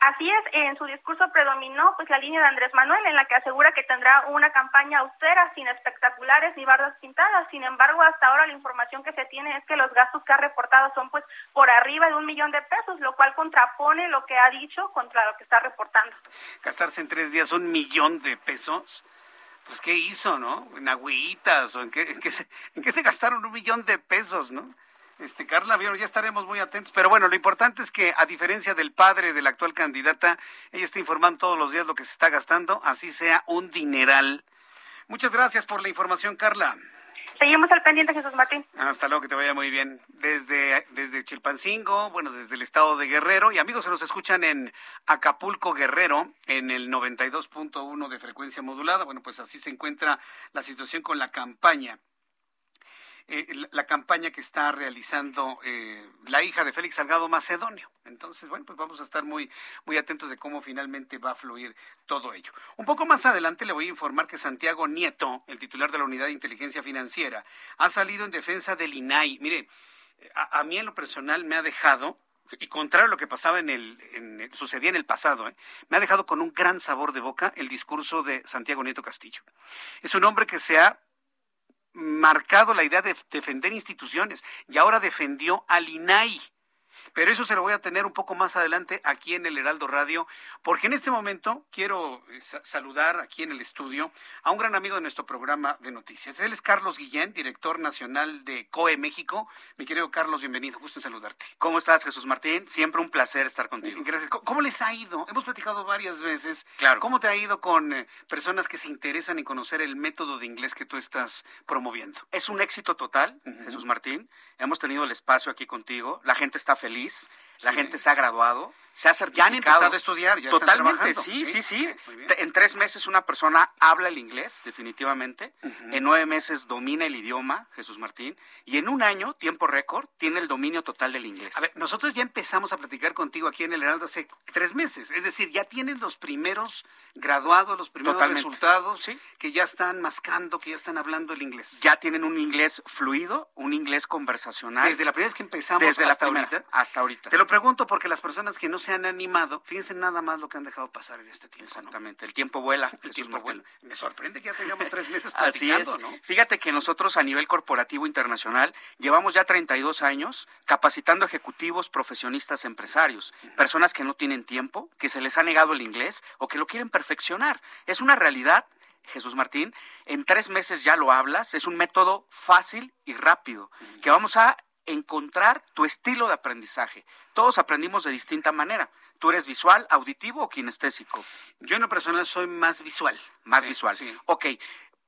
Así es, en su discurso predominó pues la línea de Andrés Manuel en la que asegura que tendrá una campaña austera, sin espectaculares ni bardas pintadas. Sin embargo, hasta ahora la información que se tiene es que los gastos que ha reportado son pues por arriba de un millón de pesos, lo cual contrapone lo que ha dicho contra lo que está reportando. Gastarse en tres días un millón de pesos, pues qué hizo, ¿no? En agüitas o en qué, en qué, se, en qué se gastaron un millón de pesos, ¿no? Este, Carla, ya estaremos muy atentos. Pero bueno, lo importante es que, a diferencia del padre de la actual candidata, ella está informando todos los días lo que se está gastando, así sea un dineral. Muchas gracias por la información, Carla. Seguimos al pendiente, Jesús Martín. Hasta luego, que te vaya muy bien. Desde, desde Chilpancingo, bueno, desde el estado de Guerrero, y amigos que nos escuchan en Acapulco, Guerrero, en el 92.1 de frecuencia modulada, bueno, pues así se encuentra la situación con la campaña eh, la, campaña que está realizando eh, la hija de Félix Salgado Macedonio. Entonces, bueno, pues vamos a estar muy, muy atentos de cómo finalmente va a fluir todo ello. Un poco más adelante le voy a informar que Santiago Nieto, el titular de la Unidad de Inteligencia Financiera, ha salido en defensa del INAI. Mire, a, mí en lo personal me ha dejado y contrario a lo que pasaba en el, sucedía en el pasado, ¿eh? me ha dejado con un gran sabor de boca el discurso de Santiago Nieto Castillo. Es un hombre que se ha marcado la idea de defender instituciones y ahora defendió al INAI. Pero eso se lo voy a tener un poco más adelante aquí en el Heraldo Radio, porque en este momento quiero eh, saludar aquí en el estudio a un gran amigo de nuestro programa de noticias. Él es Carlos Guillén, director nacional de COE México. Mi querido Carlos, bienvenido, gusto en saludarte. ¿Cómo estás, Jesús Martín? Siempre un placer estar contigo. Gracias. ¿Cómo les ha ido? Hemos platicado varias veces. Claro. ¿Cómo te ha ido con eh, personas que se interesan en conocer el método de inglés que tú estás promoviendo? Es un éxito total, Jesús Martín. Hemos tenido el espacio aquí contigo. La gente está feliz police. La gente se ha graduado, se ha certificado. Ya han empezado a estudiar, ya Totalmente, sí, sí, sí. En tres meses una persona habla el inglés, definitivamente. En nueve meses domina el idioma, Jesús Martín. Y en un año, tiempo récord, tiene el dominio total del inglés. A ver, nosotros ya empezamos a platicar contigo aquí en el Heraldo hace tres meses. Es decir, ya tienes los primeros graduados, los primeros resultados que ya están mascando, que ya están hablando el inglés. Ya tienen un inglés fluido, un inglés conversacional. Desde la primera vez que empezamos Desde hasta la ahorita. Hasta ahorita. Te lo pregunto porque las personas que no se han animado, fíjense nada más lo que han dejado pasar en este tiempo. Exactamente, el tiempo vuela. El tiempo vuela. Me sorprende que ya tengamos tres meses Así es. ¿no? Fíjate que nosotros a nivel corporativo internacional llevamos ya 32 años capacitando ejecutivos, profesionistas, empresarios, personas que no tienen tiempo, que se les ha negado el inglés o que lo quieren perfeccionar. Es una realidad Jesús Martín, en tres meses ya lo hablas, es un método fácil y rápido, que vamos a encontrar tu estilo de aprendizaje. Todos aprendimos de distinta manera. ¿Tú eres visual, auditivo o kinestésico? Yo en lo personal soy más visual. Más visual. Sí. Ok.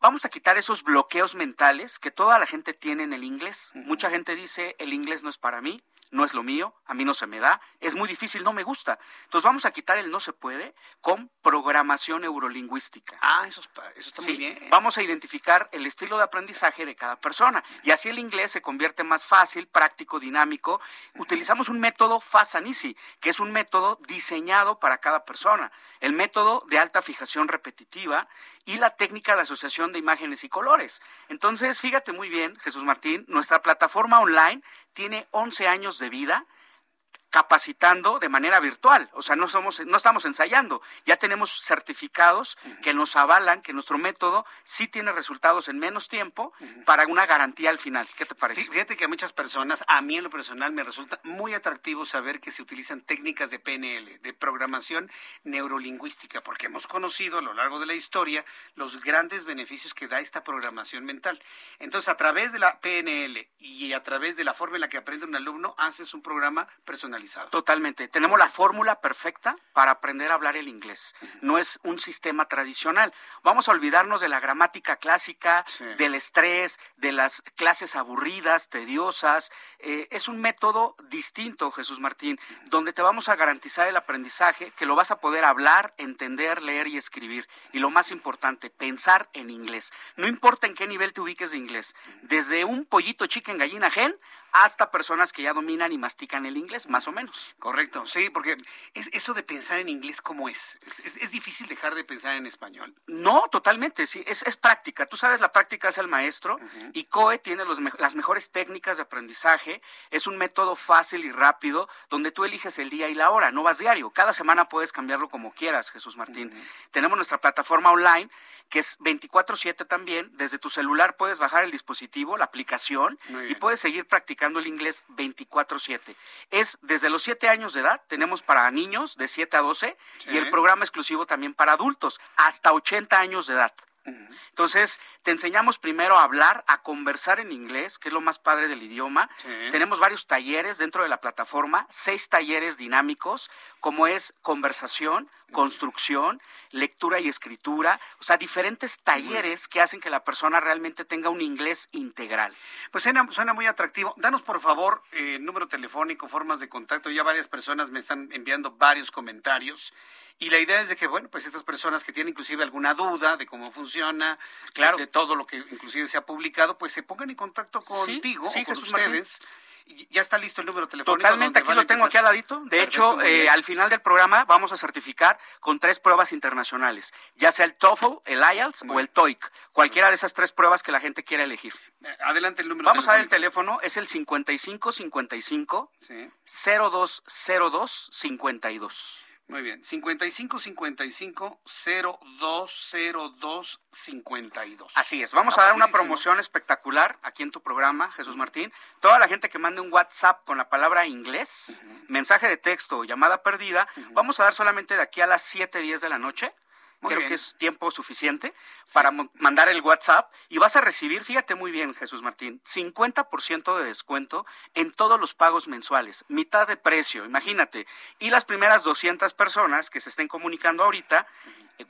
Vamos a quitar esos bloqueos mentales que toda la gente tiene en el inglés. Mucha gente dice, el inglés no es para mí no es lo mío, a mí no se me da, es muy difícil, no me gusta. Entonces vamos a quitar el no se puede con programación neurolingüística. Ah, eso, está muy bien. Vamos a identificar el estilo de aprendizaje de cada persona y así el inglés se convierte más fácil, práctico, dinámico. Utilizamos un método Fast and Easy, que es un método diseñado para cada persona. El método de alta fijación repetitiva y la técnica de asociación de imágenes y colores. Entonces, fíjate muy bien, Jesús Martín, nuestra plataforma online tiene 11 años de vida capacitando de manera virtual, o sea, no somos no estamos ensayando, ya tenemos certificados que nos avalan que nuestro método sí tiene resultados en menos tiempo para una garantía al final. ¿Qué te parece? Fíjate que a muchas personas, a mí en lo personal me resulta muy atractivo saber que se utilizan técnicas de PNL, de programación neurolingüística, porque hemos conocido a lo largo de la historia los grandes beneficios que da esta programación mental. Entonces, a través de la PNL y a través de la forma en la que aprende un alumno, haces un programa personal Totalmente. Tenemos la fórmula perfecta para aprender a hablar el inglés. No es un sistema tradicional. Vamos a olvidarnos de la gramática clásica, del estrés, de las clases aburridas, tediosas. Eh, es un método distinto, Jesús Martín, donde te vamos a garantizar el aprendizaje, que lo vas a poder hablar, entender, leer y escribir. Y lo más importante, pensar en inglés. No importa en qué nivel te ubiques de inglés. Desde un pollito chicken gallina gen hasta personas que ya dominan y mastican el inglés, más o menos. Correcto, sí, porque es eso de pensar en inglés, ¿cómo es? ¿Es, difícil dejar de pensar en español? No, totalmente, sí, es, práctica. Tú sabes, la práctica es el maestro y COE tiene las mejores técnicas de aprendizaje. Es un método fácil y rápido donde tú eliges el día y la hora, no vas diario. Cada semana puedes cambiarlo como quieras, Jesús Martín. Tenemos nuestra plataforma online que es 24/7 también. Desde tu celular puedes bajar el dispositivo, la aplicación, y puedes seguir practicando el inglés 24/7. Es desde los 7 años de edad, tenemos para niños de 7 a 12, y el programa exclusivo también para adultos, hasta 80 años de edad. Entonces, te enseñamos primero a hablar, a conversar en inglés, que es lo más padre del idioma. Tenemos varios talleres dentro de la plataforma, seis talleres dinámicos, como es conversación, construcción, lectura y escritura, o sea, diferentes talleres que hacen que la persona realmente tenga un inglés integral. Pues suena, muy atractivo. Danos, por favor, eh, número telefónico, formas de contacto. Ya varias personas me están enviando varios comentarios. Y la idea es de que, bueno, pues estas personas que tienen inclusive alguna duda de cómo funciona, claro. de, todo lo que inclusive se ha publicado, pues se pongan en contacto contigo o con ustedes ya está listo el número telefónico. Totalmente, aquí lo tengo aquí al ladito. De hecho, eh, al final del programa vamos a certificar con tres pruebas internacionales, ya sea el TOEFL, el IELTS o el TOEIC, cualquiera de esas tres pruebas que la gente quiera elegir. Eh, adelante el número Vamos a ver el teléfono, es el 5555 sí. 0202 52. Muy bien, 55 55 0202 52. Así es, vamos a dar una promoción espectacular aquí en tu programa, Jesús Martín. Toda la gente que mande un WhatsApp con la palabra inglés, mensaje de texto o llamada perdida, vamos a dar solamente de aquí a las 7, 10 de la noche Creo que es tiempo suficiente para mandar el WhatsApp y vas a recibir, fíjate muy bien, Jesús Martín, 50% de descuento en todos los pagos mensuales, mitad de precio, imagínate. Y las primeras 200 personas que se estén comunicando ahorita,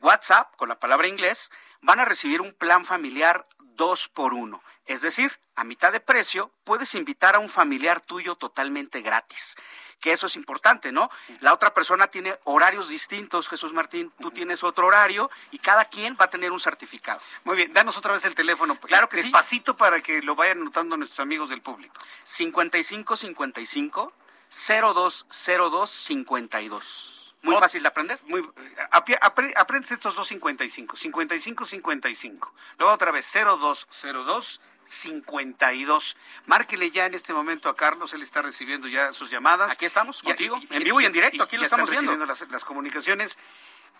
WhatsApp con la palabra inglés, van a recibir un plan familiar 2 por 1. Es decir, a mitad de precio puedes invitar a un familiar tuyo totalmente gratis que eso es importante, ¿no? La otra persona tiene horarios distintos, Jesús Martín, tú tienes otro horario y cada quien va a tener un certificado. Muy bien, danos otra vez el teléfono. Pues, claro que Despacito para que lo vayan notando nuestros amigos del público. 5555 0202 52. Muy fácil de aprender. Muy, aprendes estos 255. 55 55. Luego otra vez 0202 52. Márquele ya en este momento a Carlos, él está recibiendo ya sus llamadas. Aquí estamos contigo, en vivo y en directo, aquí lo estamos viendo. recibiendo las, las comunicaciones.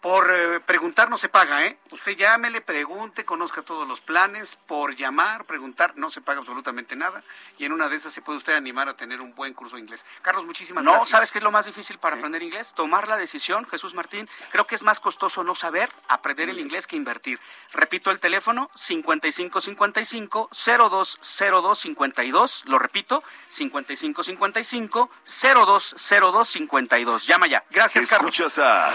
Por eh, preguntar no se paga, ¿eh? Usted llámele, pregunte, conozca todos los planes. Por llamar, preguntar, no se paga absolutamente nada. Y en una de esas se puede usted animar a tener un buen curso de inglés. Carlos, muchísimas no, gracias. No, ¿sabes qué es lo más difícil para aprender inglés? Tomar la decisión, Jesús Martín. Creo que es más costoso no saber aprender el inglés que invertir. Repito el teléfono, 5555 020252. Lo repito, 5555 020252. Llama ya. Gracias, Carlos. Escuchas a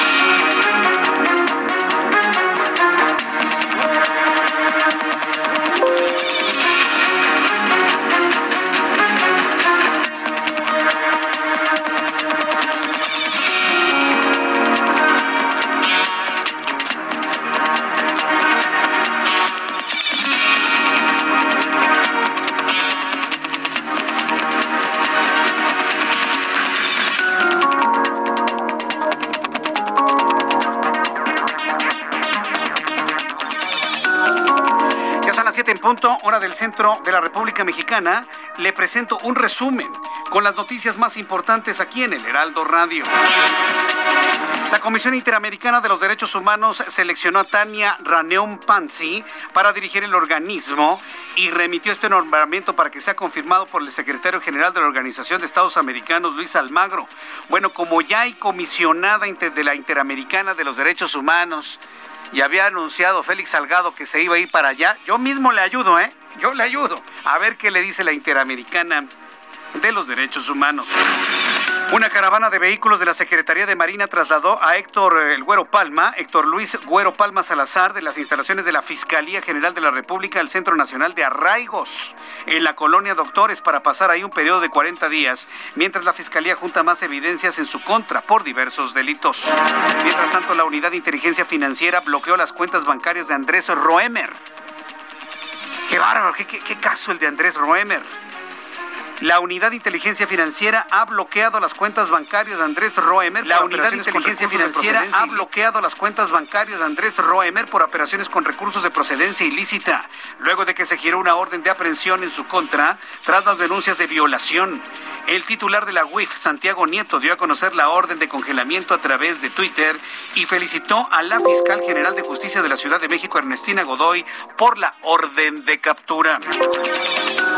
Centro de la República Mexicana, le presento un resumen con las noticias más importantes aquí en el Heraldo Radio. La Comisión Interamericana de los Derechos Humanos seleccionó a Tania Raneón Panzi para dirigir el organismo y remitió este nombramiento para que sea confirmado por el secretario general de la Organización de Estados Americanos, Luis Almagro. Bueno, como ya hay comisionada de la Interamericana de los Derechos Humanos, y había anunciado Félix Salgado que se iba a ir para allá, yo mismo le ayudo, ¿eh? Yo le ayudo. A ver qué le dice la Interamericana de los Derechos Humanos. Una caravana de vehículos de la Secretaría de Marina trasladó a Héctor eh, el Güero Palma, Héctor Luis Güero Palma Salazar, de las instalaciones de la Fiscalía General de la República al Centro Nacional de Arraigos, en la colonia Doctores, para pasar ahí un periodo de 40 días, mientras la Fiscalía junta más evidencias en su contra por diversos delitos. Mientras tanto, la Unidad de Inteligencia Financiera bloqueó las cuentas bancarias de Andrés Roemer. Qué bárbaro, qué, qué caso el de Andrés Roemer La Unidad de Inteligencia Financiera ha bloqueado las cuentas bancarias de Andrés Roemer. La Unidad de Inteligencia Financiera ha bloqueado las cuentas bancarias de Andrés Roemer por operaciones con recursos de procedencia ilícita, luego de que se giró una orden de aprehensión en su contra tras las denuncias de violación. El titular de la UIF, Santiago Nieto, dio a conocer la orden de congelamiento a través de Twitter y felicitó a la fiscal general de justicia de la Ciudad de México, Ernestina Godoy, por la orden de captura.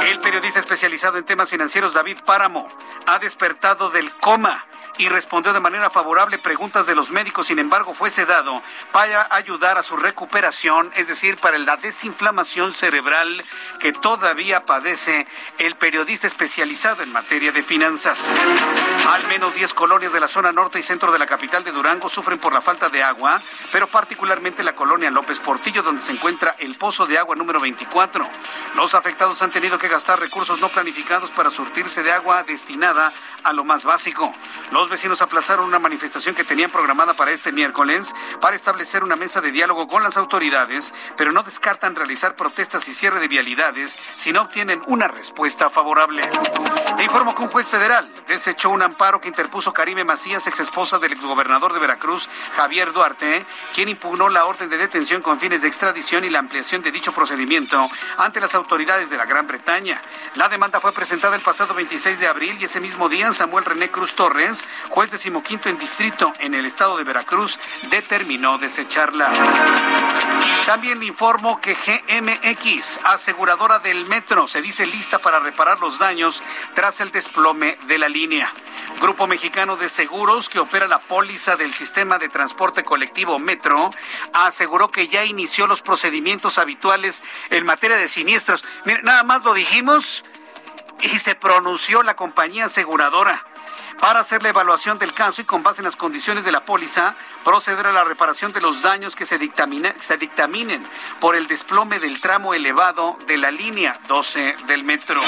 El periodista especializado en temas financieros David Páramo ha despertado del coma y respondió de manera favorable preguntas de los médicos, sin embargo fue sedado para ayudar a su recuperación, es decir, para la desinflamación cerebral que todavía padece el periodista especializado en materia de finanzas. Al menos 10 colonias de la zona norte y centro de la capital de Durango sufren por la falta de agua, pero particularmente la colonia López Portillo, donde se encuentra el pozo de agua número 24. Los afectados han tenido que gastar recursos no planificados para surtirse de agua destinada a lo más básico. Los vecinos aplazaron una manifestación que tenían programada para este miércoles para establecer una mesa de diálogo con las autoridades, pero no descartan realizar protestas y cierre de vialidades si no obtienen una respuesta favorable. Le informo que un juez federal desechó un amparo que interpuso Karime Macías, ex esposa del exgobernador de Veracruz, Javier Duarte, quien impugnó la orden de detención con fines de extradición y la ampliación de dicho procedimiento ante las autoridades de la Gran Bretaña. La demanda fue presentada el pasado 26 de abril y ese mismo día Samuel René Cruz Torres, juez decimoquinto en distrito en el estado de Veracruz, determinó desecharla. También le informo que GMX, aseguradora del metro, se dice lista para reparar los daños tras el desplome de la línea. Grupo Mexicano de Seguros, que opera la póliza del sistema de transporte colectivo Metro, aseguró que ya inició los procedimientos habituales en materia de siniestros. Mire, nada más lo dijimos y se pronunció la compañía aseguradora para hacer la evaluación del caso y con base en las condiciones de la póliza, proceder a la reparación de los daños que se, se dictaminen por el desplome del tramo elevado de la línea 12 del metro.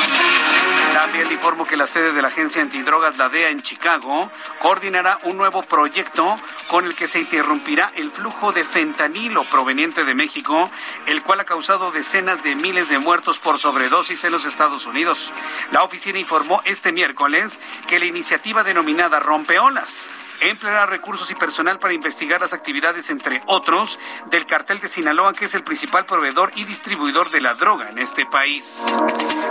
También le informo que la sede de la agencia antidrogas, la DEA en Chicago, coordinará un nuevo proyecto con el que se interrumpirá el flujo de fentanilo proveniente de México, el cual ha causado decenas de miles de muertos por sobredosis en los Estados Unidos. La oficina informó este miércoles que la iniciativa denominada Rompeolas empleará recursos y personal para investigar las actividades, entre otros, del cartel de Sinaloa, que es el principal proveedor y distribuidor de la droga en este país.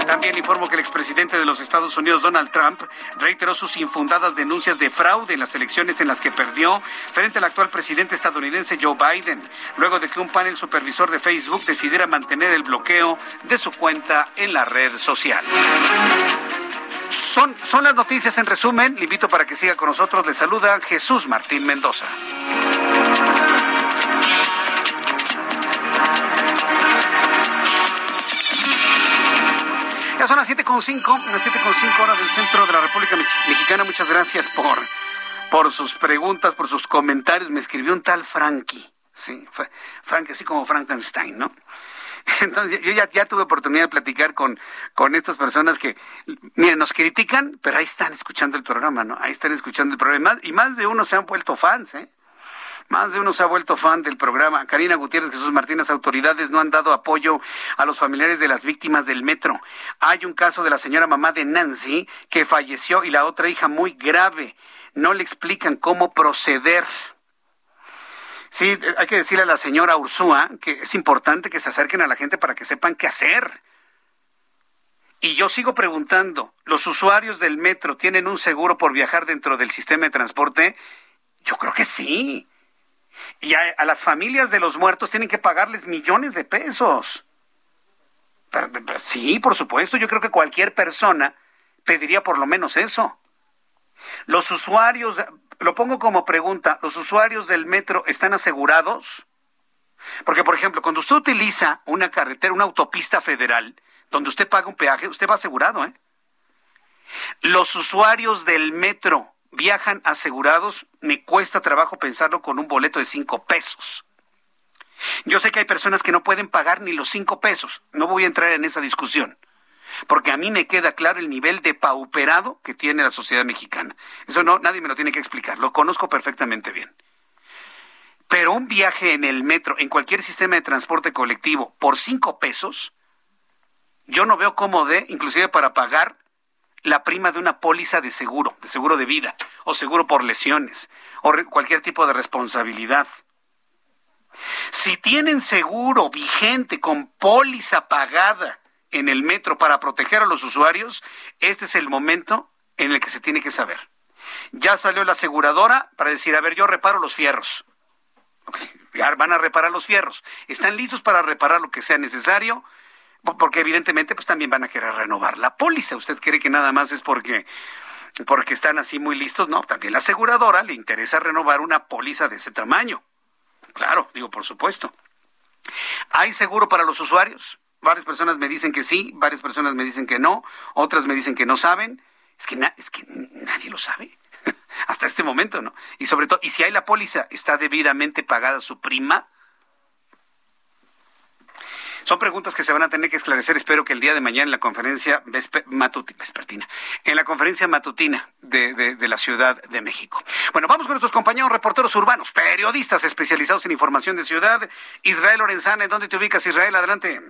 También informo que el expresidente de los Estados Unidos, Donald Trump, reiteró sus infundadas denuncias de fraude en las elecciones en las que perdió frente al actual presidente estadounidense Joe Biden, luego de que un panel supervisor de Facebook decidiera mantener el bloqueo de su cuenta en la red social. Son, son las noticias en resumen. Le invito para que siga con nosotros. Le saluda Jesús Martín Mendoza. Ya son las 7.5, las 7.5 horas del centro de la República Mexicana. Muchas gracias por, por sus preguntas, por sus comentarios. Me escribió un tal Frankie. Sí, Frankie, así como Frankenstein, ¿no? Entonces, yo ya, ya tuve oportunidad de platicar con, con estas personas que, miren, nos critican, pero ahí están escuchando el programa, ¿no? Ahí están escuchando el programa. Y más de uno se han vuelto fans, ¿eh? Más de uno se ha vuelto fan del programa. Karina Gutiérrez, Jesús Martínez, autoridades no han dado apoyo a los familiares de las víctimas del metro. Hay un caso de la señora mamá de Nancy que falleció y la otra hija muy grave. No le explican cómo proceder. Sí, hay que decirle a la señora Ursúa que es importante que se acerquen a la gente para que sepan qué hacer. Y yo sigo preguntando, ¿los usuarios del metro tienen un seguro por viajar dentro del sistema de transporte? Yo creo que sí. Y a, las familias de los muertos tienen que pagarles millones de pesos. sí, por supuesto, yo creo que cualquier persona pediría por lo menos eso. Los usuarios, lo pongo como pregunta, ¿los usuarios del metro están asegurados? Porque, por ejemplo, cuando usted utiliza una carretera, una autopista federal, donde usted paga un peaje, usted va asegurado, ¿eh? Los usuarios del metro viajan asegurados, me cuesta trabajo pensarlo con un boleto de cinco pesos. Yo sé que hay personas que no pueden pagar ni los cinco pesos, no voy a entrar en esa discusión porque a mí me queda claro el nivel de pauperado que tiene la sociedad mexicana. Eso no, nadie me lo tiene que explicar, lo conozco perfectamente bien. Pero un viaje en el metro, en cualquier sistema de transporte colectivo, por cinco pesos, yo no veo cómo de, inclusive para pagar la prima de una póliza de seguro, de seguro de vida, o seguro por lesiones, o cualquier tipo de responsabilidad. Si tienen seguro vigente con póliza pagada en el metro para proteger a los usuarios, este es el momento en el que se tiene que saber. Ya salió la aseguradora para decir, a ver, yo reparo los fierros. ya van a reparar los fierros. Están listos para reparar lo que sea necesario, porque evidentemente pues también van a querer renovar la póliza. ¿Usted cree que nada más es porque porque están así muy listos? No, también la aseguradora le interesa renovar una póliza de ese tamaño. Claro, digo, por supuesto. ¿Hay seguro para los usuarios? Varias personas me dicen que sí, varias personas me dicen que no, otras me dicen que no saben. Es que, es que nadie lo sabe hasta este momento, ¿no? Y sobre todo, y si hay la póliza, ¿está debidamente pagada su prima? Son preguntas que se van a tener que esclarecer, espero que el día de mañana en la conferencia en la conferencia matutina de, de, la Ciudad de México. Bueno, vamos con nuestros compañeros reporteros urbanos, periodistas especializados en información de ciudad. Israel Lorenzana, ¿en dónde te ubicas, Israel? Adelante.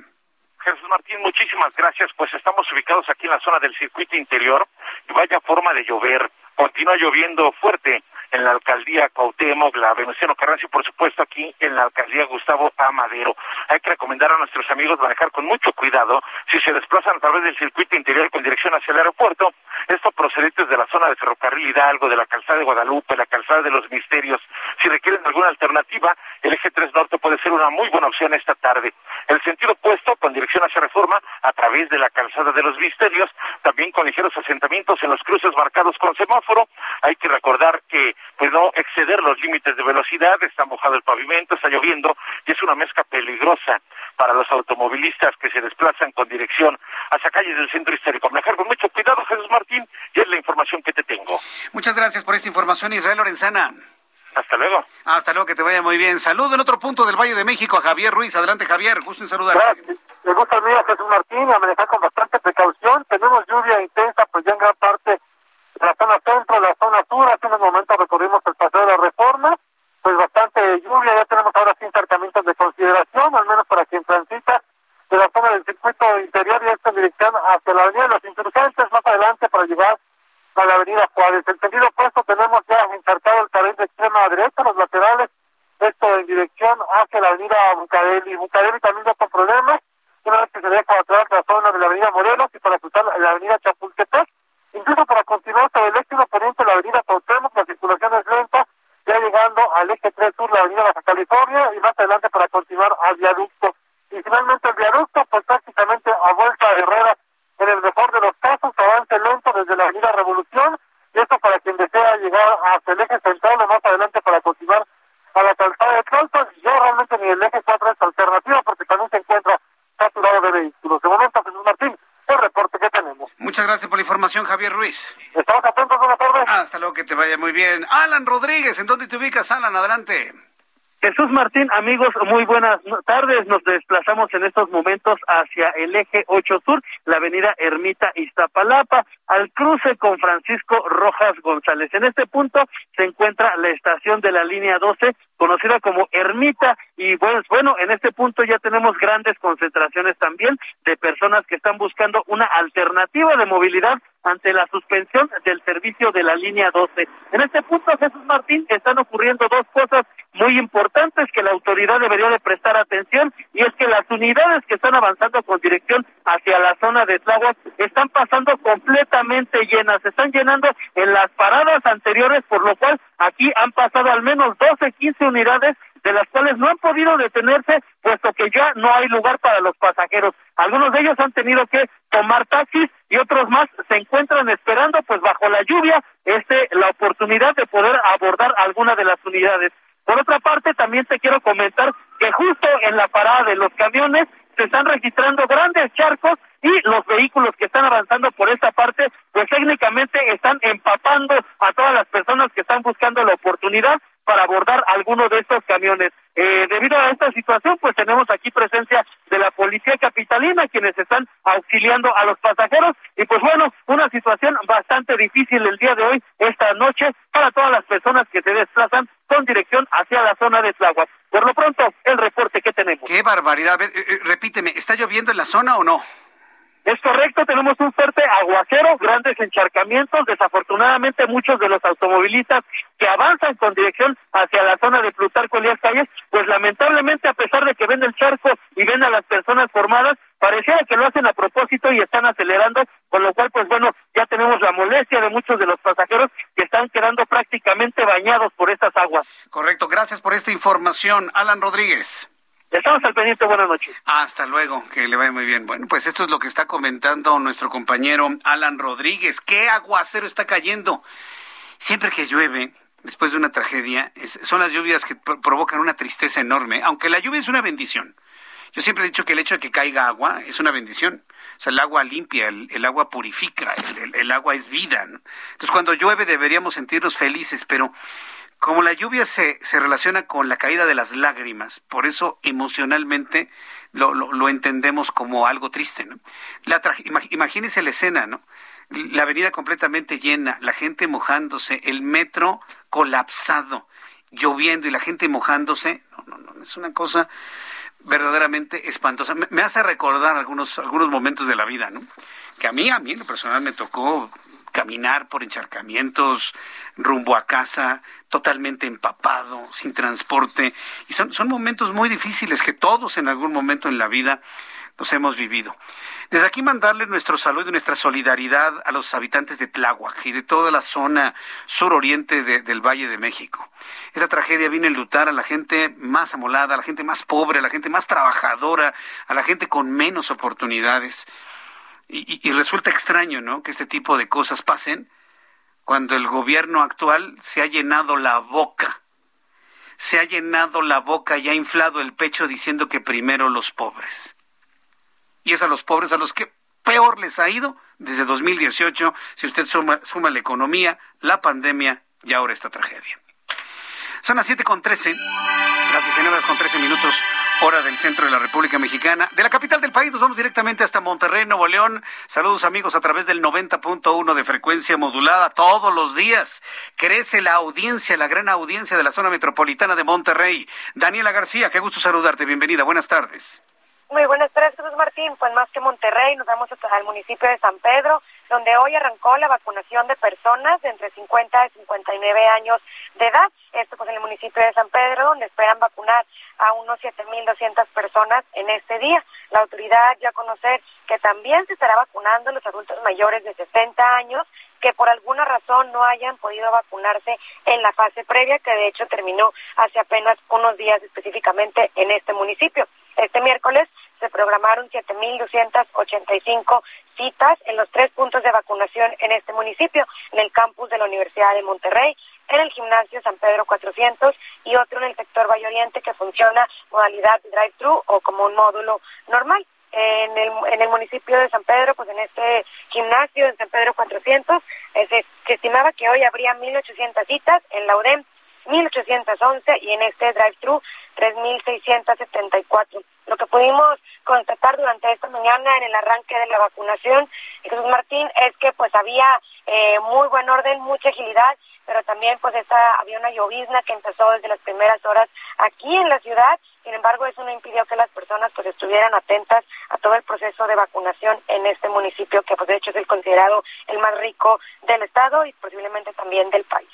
Jesús Martín, muchísimas gracias. Pues estamos ubicados aquí en la zona del circuito interior y vaya forma de llover. Continúa lloviendo fuerte en la alcaldía Cuauhtémoc, la Venustiano Carranza y por supuesto aquí en la alcaldía Gustavo Amadero. Hay que recomendar a nuestros amigos manejar con mucho cuidado si se desplazan a través del circuito interior con dirección hacia el aeropuerto. Esto procedentes de la zona de Ferrocarril Hidalgo, de la calzada de Guadalupe, la calzada de los Misterios. Si requieren alguna alternativa, el eje 3 Norte puede ser una muy buena opción esta tarde. El sentido opuesto, con dirección hacia Reforma, a través de la calzada de los Misterios, también con ligeros asentamientos en los cruces marcados con semáforo. Hay que recordar que pues no exceder los límites de velocidad, está mojado el pavimento, está lloviendo y es una mezcla peligrosa para los automovilistas que se desplazan con dirección hacia calles del centro histórico. Manejar con mucho cuidado, Jesús Martín, y es la información que te tengo. Muchas gracias por esta información, Israel Lorenzana. Hasta luego. Hasta luego, que te vaya muy bien. Saludo en otro punto del Valle de México a Javier Ruiz. Adelante, Javier. Gusto en saludar. Me gusta el día, Jesús Martín, a manejar con bastante precaución. Tenemos lluvia intensa, pues ya en gran parte la zona centro, la zona sur. Hace unos momentos recorrimos el paseo de la Reforma, pues bastante lluvia. Ya tenemos ahora sí encarcamientos de consideración, al menos para quien transita de la zona del circuito interior y esta dirección hacia la avenida de los insurgentes, más adelante para llegar a la avenida Juárez. En sentido opuesto tenemos ya encarcado el carril de extrema derecha, los laterales, esto en dirección hacia la avenida Bucareli. Bucareli también ya con problemas, una vez que se deja atrás la zona de la avenida Morelos y para cruzar la avenida Chapultepec, Incluso para continuar sobre el eje poniente la avenida Cuauhtémoc, la circulación es lenta, ya llegando al eje 3 sur, la avenida Baja California, y más adelante para continuar al viaducto. Y finalmente el viaducto, pues prácticamente a vuelta de Herrera, en el mejor de los casos, avance lento desde la avenida Revolución, y esto para quien desea llegar hasta el eje central o más adelante para continuar a la calzada de Tlalpan, y ya realmente ni el eje 4 es alternativa porque también se encuentra saturado de vehículos. De momento, Jesús Martín, el reporte que tenemos. Muchas gracias por la información, Javier Ruiz. Estamos atentos, buenas tardes. Hasta luego, que te vaya muy bien. Alan Rodríguez, ¿en dónde te ubicas, Alan? Adelante. Martín, amigos, muy buenas tardes. Nos desplazamos en estos momentos hacia el eje 8 Sur, la avenida Ermita Iztapalapa, al cruce con Francisco Rojas González. En este punto se encuentra la estación de la línea 12, conocida como Ermita, y pues bueno, en este punto ya tenemos grandes concentraciones también de personas que están buscando una alternativa de movilidad ante la suspensión del servicio de la línea 12. En este punto, Jesús Martín, están ocurriendo dos cosas muy importantes que la autoridad debería de prestar atención y es que las unidades que están avanzando con dirección hacia la zona de Tláhuac están pasando completamente llenas, se están llenando en las paradas anteriores, por lo cual aquí han pasado al menos 12, 15 unidades de las cuales no han podido detenerse, puesto que ya no hay lugar para los pasajeros. Algunos de ellos han tenido que tomar taxis y otros más se encuentran esperando, pues bajo la lluvia, este, la oportunidad de poder abordar alguna de las unidades. Por otra parte, también te quiero comentar que justo en la parada de los camiones se están registrando grandes charcos y los vehículos que están avanzando por esta parte, pues técnicamente están empapando a todas las personas que están buscando la oportunidad para abordar alguno de estos camiones. Eh, debido a esta situación, pues tenemos aquí presencia la policía capitalina, quienes están auxiliando a los pasajeros. Y pues bueno, una situación bastante difícil el día de hoy, esta noche, para todas las personas que se desplazan con dirección hacia la zona de Tláhuac. Por lo pronto, el reporte que tenemos. Qué barbaridad. Eh, eh, repíteme, ¿está lloviendo en la zona o no? Es correcto, tenemos un fuerte aguacero, grandes encharcamientos. Desafortunadamente, muchos de los automovilistas que avanzan con dirección hacia la zona de Plutarco Elías Calles, pues lamentablemente, a pesar de que ven el charco y ven a las personas formadas, pareciera que lo hacen a propósito y están acelerando, con lo cual, pues bueno, ya tenemos la molestia de muchos de los pasajeros que están quedando prácticamente bañados por estas aguas. Correcto, gracias por esta información, Alan Rodríguez. Estamos al pendiente, buenas noches. Hasta luego, que le vaya muy bien. Bueno, pues esto es lo que está comentando nuestro compañero Alan Rodríguez. ¿Qué aguacero está cayendo? Siempre que llueve, después de una tragedia, son las lluvias que provocan una tristeza enorme, aunque la lluvia es una bendición. Yo siempre he dicho que el hecho de que caiga agua es una bendición. O sea, el agua limpia, el, agua purifica, el, agua es vida. Entonces, cuando llueve deberíamos sentirnos felices, pero como la lluvia se, se relaciona con la caída de las lágrimas, por eso emocionalmente lo, lo, entendemos como algo triste. ¿no? La imagínense la escena, ¿no? La avenida completamente llena, la gente mojándose, el metro colapsado, lloviendo y la gente mojándose. No, no, no, es una cosa verdaderamente espantosa. Me, me hace recordar algunos, algunos momentos de la vida, ¿no? Que a mí, a mí en lo personal me tocó caminar por encharcamientos rumbo a casa, totalmente empapado, sin transporte. Y son, son momentos muy difíciles que todos en algún momento en la vida nos hemos vivido. Desde aquí mandarle nuestro saludo y nuestra solidaridad a los habitantes de Tláhuac y de toda la zona suroriente del Valle de México. Esta tragedia vino a enlutar a la gente más amolada, a la gente más pobre, a la gente más trabajadora, a la gente con menos oportunidades. Y, resulta extraño, ¿no? Que este tipo de cosas pasen cuando el gobierno actual se ha llenado la boca, se ha llenado la boca y ha inflado el pecho diciendo que primero los pobres. Y es a los pobres a los que peor les ha ido desde 2018, si usted suma, suma la economía, la pandemia y ahora esta tragedia. Son las 7 con 13, las 19 con 13 minutos hora del centro de la República Mexicana. De la capital del país nos vamos directamente hasta Monterrey, Nuevo León. Saludos amigos a través del 90.1 de frecuencia modulada todos los días. Crece la audiencia, la gran audiencia de la zona metropolitana de Monterrey. Daniela García, qué gusto saludarte. Bienvenida. Buenas tardes. Muy buenas tardes, Jesús Martín. Pues más que Monterrey, nos vamos hasta el municipio de San Pedro, donde hoy arrancó la vacunación de personas entre 50 y 59 años de edad. Esto pues en el municipio de San Pedro, donde esperan vacunar a unos 7.200 personas en este día. La autoridad ya a conocer que también se estará vacunando los adultos mayores de 60 años que por alguna razón no hayan podido vacunarse en la fase previa, que de hecho terminó hace apenas unos días específicamente en este municipio. Este miércoles se programaron 7.285 citas en los tres puntos de vacunación en este municipio, en el campus de la Universidad de Monterrey, en el gimnasio San Pedro 400 y otro en el sector Valle Oriente que funciona modalidad drive-thru o como un módulo normal. En el, en el municipio de San Pedro, pues en este gimnasio en San Pedro 400, eh, se, se estimaba que hoy habría 1.800 citas, en la 1.811 y en este drive-thru 3.674. Lo que pudimos constatar durante esta mañana en el arranque de la vacunación, Jesús Martín, es que pues había eh, muy buen orden, mucha agilidad, pero también pues esta, había una llovizna que empezó desde las primeras horas aquí en la ciudad. Sin embargo, eso no impidió que las personas pues estuvieran atentas a todo el proceso de vacunación en este municipio, que pues de hecho es el considerado el más rico del estado y posiblemente también del país.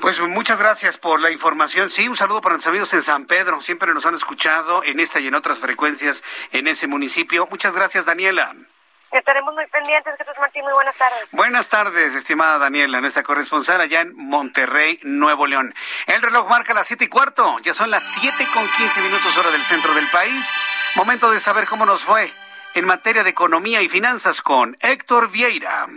Pues muchas gracias por la información. Sí, un saludo para nuestros amigos en San Pedro. Siempre nos han escuchado en esta y en otras frecuencias en ese municipio. Muchas gracias, Daniela. Estaremos muy pendientes, Jesús Martín. Muy buenas tardes. Buenas tardes, estimada Daniela, nuestra corresponsal allá en Monterrey, Nuevo León. El reloj marca las siete y cuarto. Ya son las siete con quince minutos hora del centro del país. Momento de saber cómo nos fue en materia de economía y finanzas con Héctor Vieira.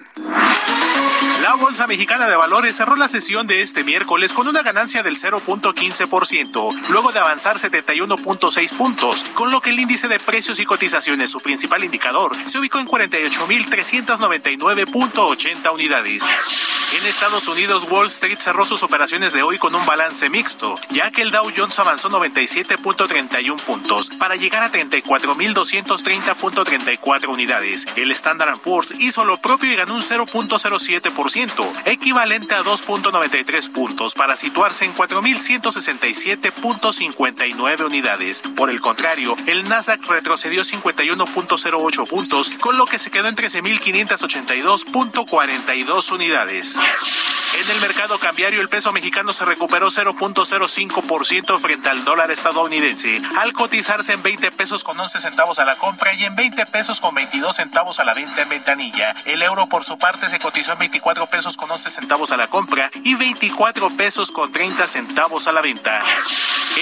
La Bolsa Mexicana de Valores cerró la sesión de este miércoles con una ganancia del 0.15%, luego de avanzar 71.6 puntos, con lo que el índice de precios y cotizaciones, su principal indicador, se ubicó en 48.399.80 unidades. En Estados Unidos, Wall Street cerró sus operaciones de hoy con un balance mixto, ya que el Dow Jones avanzó 97.31 puntos para llegar a 34.230.34 unidades. El Standard Poor's hizo lo propio y ganó un 0.07%, equivalente a 2.93 puntos para situarse en 4.167.59 unidades. Por el contrario, el Nasdaq retrocedió 51.08 puntos, con lo que se quedó en 13.582.42 unidades. Yes. En el mercado cambiario, el peso mexicano se recuperó 0.05% frente al dólar estadounidense, al cotizarse en 20 pesos con 11 centavos a la compra y en 20 pesos con 22 centavos a la venta en ventanilla. El euro, por su parte, se cotizó en 24 pesos con 11 centavos a la compra y 24 pesos con 30 centavos a la venta.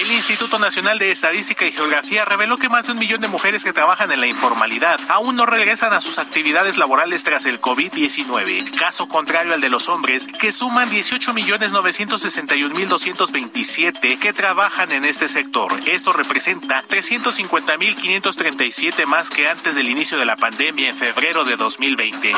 El Instituto Nacional de Estadística y Geografía reveló que más de un millón de mujeres que trabajan en la informalidad aún no regresan a sus actividades laborales tras el COVID-19, caso contrario al de los hombres, que suman 18.961.227 que trabajan en este sector. Esto representa 350.537 más que antes del inicio de la pandemia en febrero de 2020.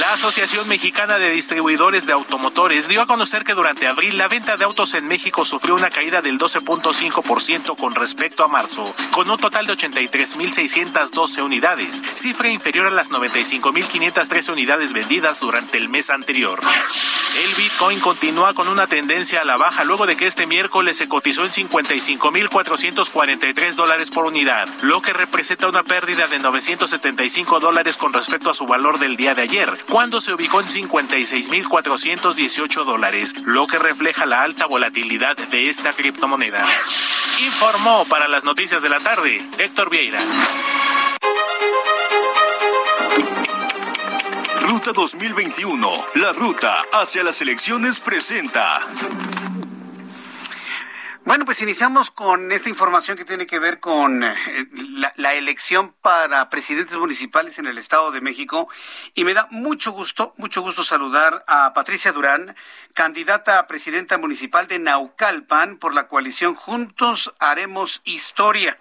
La Asociación Mexicana de Distribuidores de Automotores dio a conocer que durante abril la venta de autos en México sufrió una caída del 12.5% con respecto a marzo, con un total de 83.612 unidades, cifra inferior a las 95.513 unidades vendidas durante el mes anterior. El Bitcoin continúa con una tendencia a la baja luego de que este miércoles se cotizó en 55.443 dólares por unidad, lo que representa una pérdida de 975 dólares con respecto a su valor del día de ayer, cuando se ubicó en 56.418 dólares, lo que refleja la alta volatilidad de esta criptomoneda. Informó para las noticias de la tarde Héctor Vieira. Ruta 2021, la ruta hacia las elecciones presenta. Bueno, pues iniciamos con esta información que tiene que ver con eh, la, la, elección para presidentes municipales en el Estado de México y me da mucho gusto, mucho gusto saludar a Patricia Durán, candidata a presidenta municipal de Naucalpan por la coalición Juntos Haremos Historia.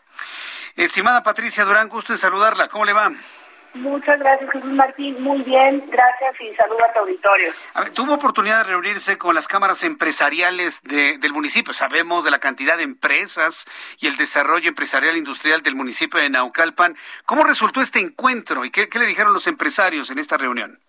Estimada Patricia Durán, gusto en saludarla. ¿Cómo le va? Muchas gracias, Jesús Martín. Muy bien, gracias y saludo a tu auditorio. A ver, tuvo oportunidad de reunirse con las cámaras empresariales de, del municipio. Sabemos de la cantidad de empresas y el desarrollo empresarial industrial del municipio de Naucalpan. ¿Cómo resultó este encuentro y qué, qué le dijeron los empresarios en esta reunión?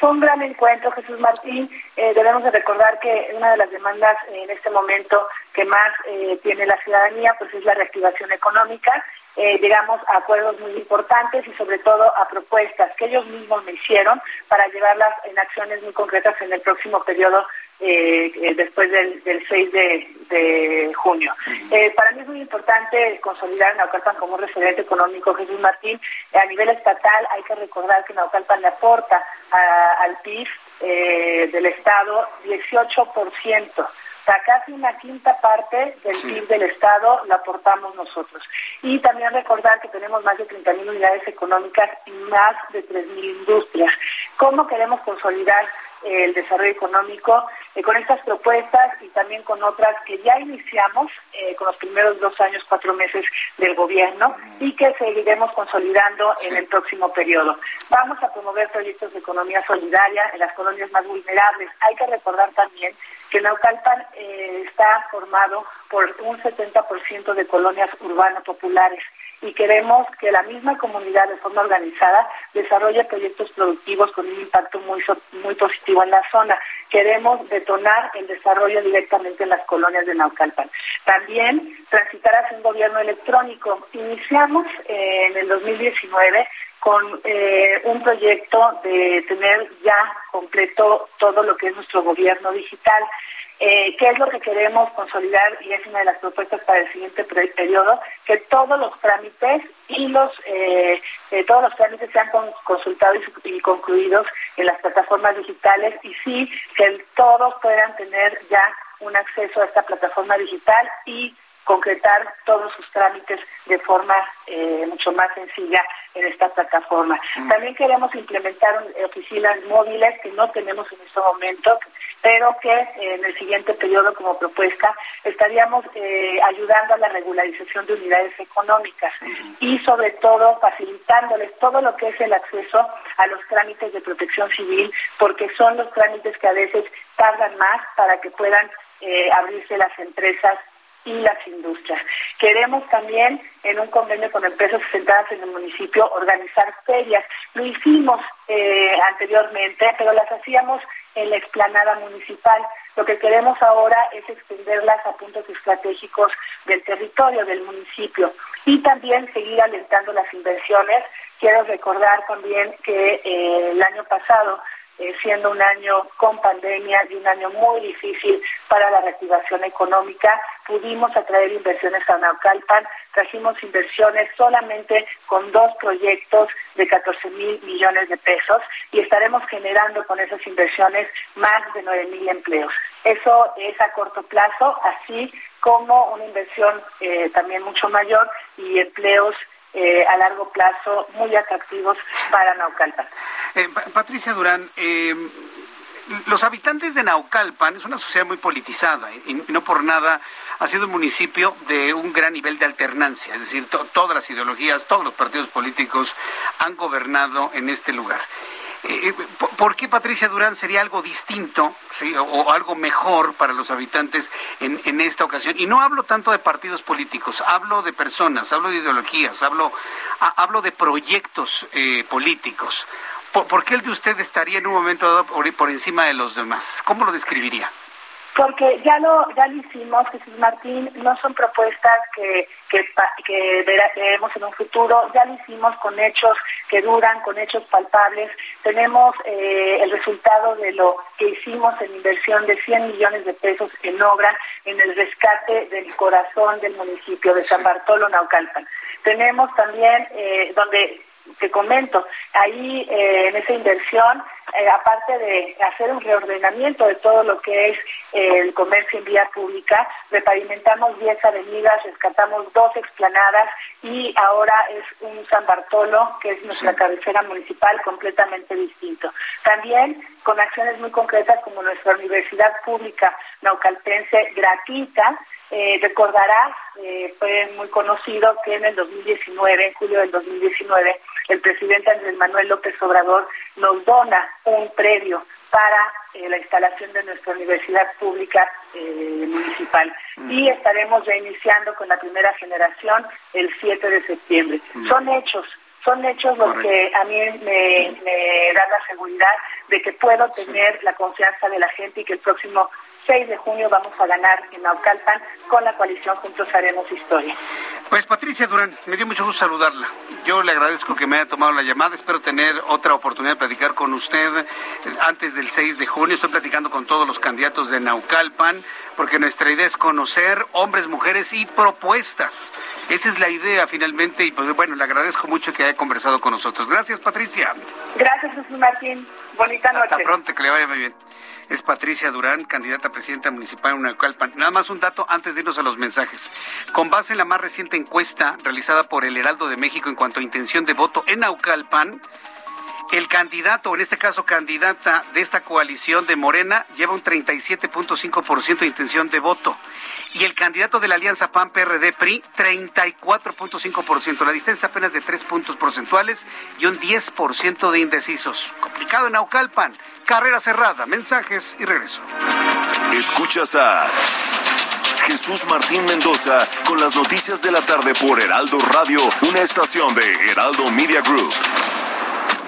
Fue un gran encuentro, Jesús Martín. Eh, debemos de recordar que una de las demandas en este momento que más eh, tiene la ciudadanía pues es la reactivación económica eh, llegamos a acuerdos muy importantes y sobre todo a propuestas que ellos mismos me hicieron para llevarlas en acciones muy concretas en el próximo periodo eh, eh después del, del 6 de, de junio. Eh, para mí es muy importante consolidar a Naucalpan como un referente económico, Jesús Martín. a nivel estatal hay que recordar que Naucalpan le aporta a, al PIB eh, del Estado 18% sea, casi una quinta parte del PIB del Estado la aportamos nosotros. Y también recordar que tenemos más de 30.000 unidades económicas y más de 3.000 industrias. ¿Cómo queremos consolidar el desarrollo económico eh, con estas propuestas y también con otras que ya iniciamos eh, con los primeros dos años, cuatro meses del gobierno y que seguiremos consolidando en el próximo periodo. Vamos a promover proyectos de economía solidaria en las colonias más vulnerables. Hay que recordar también que Naucalpan eh, está formado por un 70% de colonias urbanas populares y queremos que la misma comunidad de forma organizada desarrolle proyectos productivos con un impacto muy, muy positivo en la zona. Queremos detonar el desarrollo directamente en las colonias de Naucalpan. También transitar hacia un gobierno electrónico. Iniciamos eh, en el 2019 con eh, un proyecto de tener ya completo todo lo que es nuestro gobierno digital. Eh, ¿Qué es lo que queremos consolidar? Y es una de las propuestas para el siguiente periodo, que todos los trámites y los eh, eh, todos los trámites sean consultados y, concluidos en las plataformas digitales y sí que todos puedan tener ya un acceso a esta plataforma digital y concretar todos sus trámites de forma eh, mucho más sencilla en esta plataforma. Mm. También queremos implementar oficinas móviles que no tenemos en este momento, pero que en el siguiente periodo como propuesta estaríamos eh, ayudando a la regularización de unidades económicas y sobre todo facilitándoles todo lo que es el acceso a los trámites de protección civil, porque son los trámites que a veces tardan más para que puedan eh, abrirse las empresas y las industrias. Queremos también, en un convenio con empresas sentadas en el municipio, organizar ferias. Lo hicimos eh, anteriormente, pero las hacíamos en la explanada municipal. Lo que queremos ahora es extenderlas a puntos estratégicos del territorio, del municipio, y también seguir alentando las inversiones. Quiero recordar también que eh, el año pasado eh, siendo un año con pandemia y un año muy difícil para la reactivación económica, pudimos atraer inversiones a Naucalpan, trajimos inversiones solamente con dos proyectos de 14 mil millones de pesos y estaremos generando con esas inversiones más de 9 mil empleos. Eso es a corto plazo, así como una inversión eh, también mucho mayor y empleos eh, a largo plazo muy atractivos para Naucalpan. Eh, Patricia Durán, eh, los habitantes de Naucalpan es una sociedad muy politizada y no por nada ha sido un municipio de un gran nivel de alternancia, es decir, todas las ideologías, todos los partidos políticos han gobernado en este lugar. Eh, eh, ¿Por qué Patricia Durán sería algo distinto o, algo mejor para los habitantes en, esta ocasión? Y no hablo tanto de partidos políticos, hablo de personas, hablo de ideologías, hablo, hablo de proyectos eh, políticos. ¿Por, qué el de usted estaría en un momento dado por encima de los demás? ¿Cómo lo describiría? Porque ya lo, ya lo hicimos, Jesús Martín, no son propuestas que, que, que veremos en un futuro, ya lo hicimos con hechos que duran, con hechos palpables. Tenemos eh, el resultado de lo que hicimos en inversión de 100 millones de pesos en obra, en el rescate del corazón del municipio de San Bartolo, Naucalpan. Tenemos también, eh, donde te comento, ahí eh, en esa inversión, eh, aparte de hacer un reordenamiento de todo lo que es eh, el comercio en vía pública, repavimentamos 10 avenidas, rescatamos dos explanadas y ahora es un San Bartolo, que es nuestra cabecera municipal, completamente distinto. También con acciones muy concretas como nuestra universidad pública naucalpense gratuita, eh, recordarás, fue muy conocido que en el 2019, en julio del 2019, el presidente Andrés Manuel López Obrador nos dona un predio para eh, la instalación de nuestra universidad pública eh, municipal. Y estaremos ya iniciando con la primera generación el 7 de septiembre. Son hechos, son hechos los que a mí me, me dan la seguridad de que puedo tener la confianza de la gente y que el próximo 6 de junio vamos a ganar en Naucalpan con la coalición Juntos Haremos Historia. Pues Patricia Durán, me dio mucho gusto saludarla. Yo le agradezco que me haya tomado la llamada. Espero tener otra oportunidad de platicar con usted antes del 6 de junio. Estoy platicando con todos los candidatos de Naucalpan porque nuestra idea es conocer hombres, mujeres y propuestas. Esa es la idea finalmente y pues bueno, le agradezco mucho que haya conversado con nosotros. Gracias Patricia. Gracias Jesús Martín. Bonita noche. Hasta pronto, que le vaya muy bien es Patricia Durán, candidata a presidenta municipal en Naucalpan. Nada más un dato antes de irnos a los mensajes. Con base en la más reciente encuesta realizada por el Heraldo de México en cuanto a intención de voto en Naucalpan, el candidato, en este caso candidata de esta coalición de Morena, lleva un 37.5% de intención de voto. Y el candidato de la alianza PAN-PRD-PRI, 34.5%. La distancia apenas de 3 puntos porcentuales y un 10% de indecisos. Complicado en Naucalpan. Carrera cerrada. Mensajes y regreso. Escuchas a Jesús Martín Mendoza con las noticias de la tarde por Heraldo Radio, una estación de Heraldo Media Group.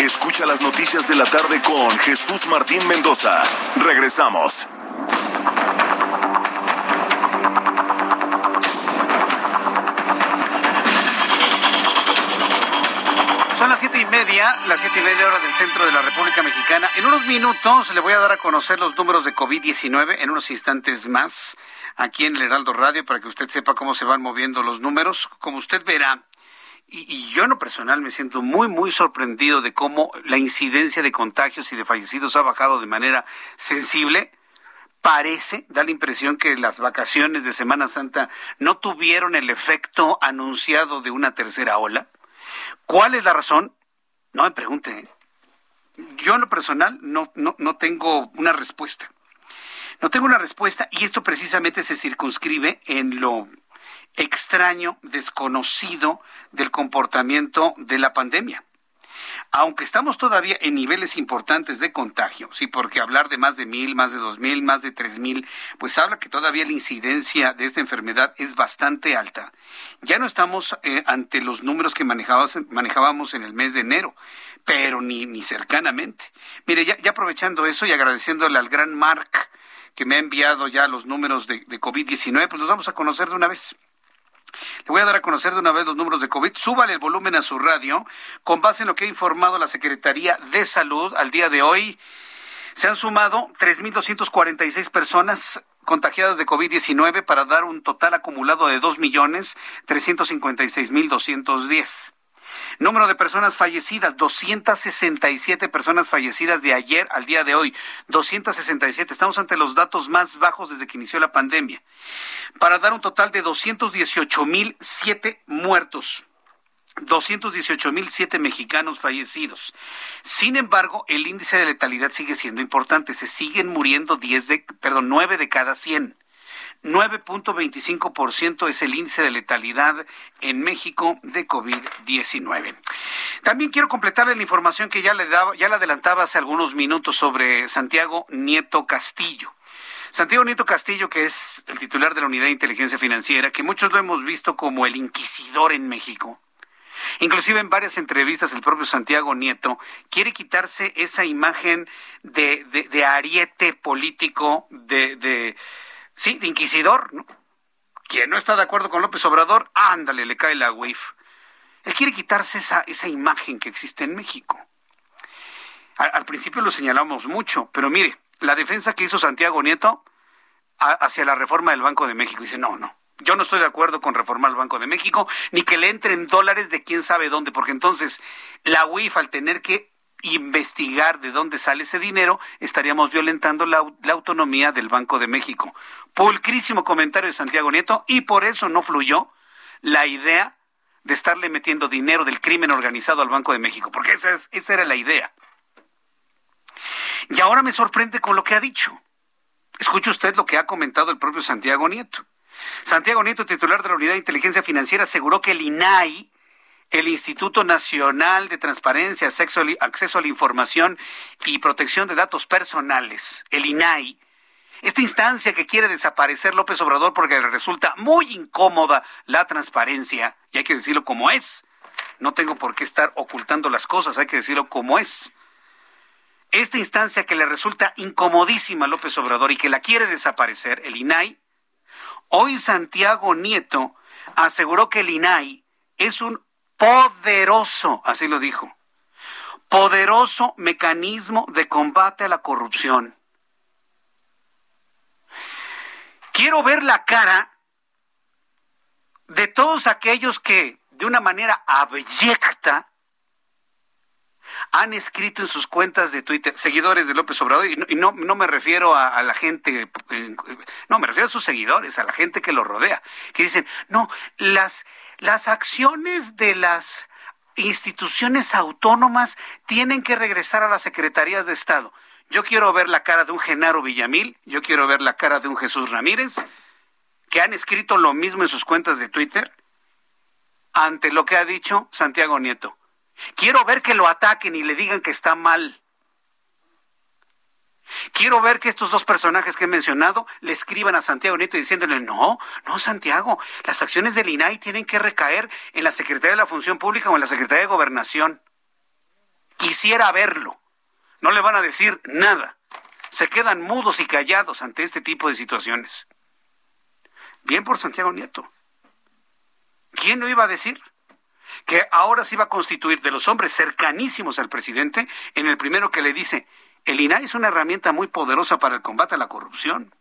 Escucha las noticias de la tarde con Jesús Martín Mendoza. Regresamos. las siete y media hora del centro de la República Mexicana. En unos minutos le voy a dar a conocer los números de COVID-19 en unos instantes más aquí en el Heraldo Radio para que usted sepa cómo se van moviendo los números. Como usted verá, y, yo en lo personal me siento muy, muy sorprendido de cómo la incidencia de contagios y de fallecidos ha bajado de manera sensible. Parece, da la impresión que las vacaciones de Semana Santa no tuvieron el efecto anunciado de una tercera ola. ¿Cuál es la razón? No me pregunte. Yo en lo personal no, no, no tengo una respuesta. No tengo una respuesta y esto precisamente se circunscribe en lo extraño, desconocido del comportamiento de la pandemia. Aunque estamos todavía en niveles importantes de contagio, sí, porque hablar de más de mil, más de dos mil, más de tres mil, pues habla que todavía la incidencia de esta enfermedad es bastante alta. Ya no estamos eh, ante los números que manejábamos, en el mes de enero, pero ni, ni cercanamente. Mire, ya, ya aprovechando eso y agradeciéndole al gran Mark que me ha enviado ya los números de, de COVID-19, pues los vamos a conocer de una vez. Le voy a dar a conocer de una vez los números de COVID. Súbale el volumen a su radio con base en lo que ha informado la Secretaría de Salud al día de hoy. Se han sumado 3.246 personas contagiadas de COVID-19 para dar un total acumulado de 2.356.210. Número de personas fallecidas, 267 personas fallecidas de ayer al día de hoy. 267. Estamos ante los datos más bajos desde que inició la pandemia. Para dar un total de 218.007 muertos. 218.007 mexicanos fallecidos. Sin embargo, el índice de letalidad sigue siendo importante. Se siguen muriendo 10 de, perdón, 9 de cada 100. 9.25% es el índice de letalidad en México de COVID-19. También quiero completarle la información que ya le daba, ya le adelantaba hace algunos minutos sobre Santiago Nieto Castillo. Santiago Nieto Castillo, que es el titular de la Unidad de Inteligencia Financiera, que muchos lo hemos visto como el inquisidor en México. Inclusive en varias entrevistas el propio Santiago Nieto quiere quitarse esa imagen de, ariete político, de Sí, de inquisidor, ¿no? Quien no está de acuerdo con López Obrador, ándale, le cae la WIF. Él quiere quitarse esa, esa imagen que existe en México. Al, principio lo señalamos mucho, pero mire, la defensa que hizo Santiago Nieto hacia la reforma del Banco de México, dice, no, no, yo no estoy de acuerdo con reformar el Banco de México, ni que le entren dólares de quién sabe dónde, porque entonces la UIF al tener que investigar de dónde sale ese dinero, estaríamos violentando la, autonomía del Banco de México. Pulcrísimo comentario de Santiago Nieto y por eso no fluyó la idea de estarle metiendo dinero del crimen organizado al Banco de México, porque esa, es, esa era la idea. Y ahora me sorprende con lo que ha dicho. Escuche usted lo que ha comentado el propio Santiago Nieto. Santiago Nieto, titular de la Unidad de Inteligencia Financiera, aseguró que el INAI el Instituto Nacional de Transparencia, Acceso a la Información y Protección de Datos Personales, el INAI, esta instancia que quiere desaparecer López Obrador porque le resulta muy incómoda la transparencia, y hay que decirlo como es. No tengo por qué estar ocultando las cosas, hay que decirlo como es. Esta instancia que le resulta incomodísima a López Obrador y que la quiere desaparecer, el INAI, hoy Santiago Nieto aseguró que el INAI es un poderoso, así lo dijo, poderoso mecanismo de combate a la corrupción. Quiero ver la cara de todos aquellos que de una manera abyecta han escrito en sus cuentas de Twitter, seguidores de López Obrador, y no, no, me refiero a, a, la gente, no, me refiero a sus seguidores, a la gente que lo rodea, que dicen, no, las, las acciones de las instituciones autónomas tienen que regresar a las secretarías de Estado. Yo quiero ver la cara de un Genaro Villamil, yo quiero ver la cara de un Jesús Ramírez, que han escrito lo mismo en sus cuentas de Twitter, ante lo que ha dicho Santiago Nieto. Quiero ver que lo ataquen y le digan que está mal. Quiero ver que estos dos personajes que he mencionado le escriban a Santiago Nieto diciéndole, no, no, Santiago, las acciones del INAI tienen que recaer en la Secretaría de la Función Pública o en la Secretaría de Gobernación. Quisiera verlo. No le van a decir nada. Se quedan mudos y callados ante este tipo de situaciones. Bien por Santiago Nieto. ¿Quién lo iba a decir? que ahora se iba a constituir de los hombres cercanísimos al presidente en el primero que le dice, el INAI es una herramienta muy poderosa para el combate a la corrupción.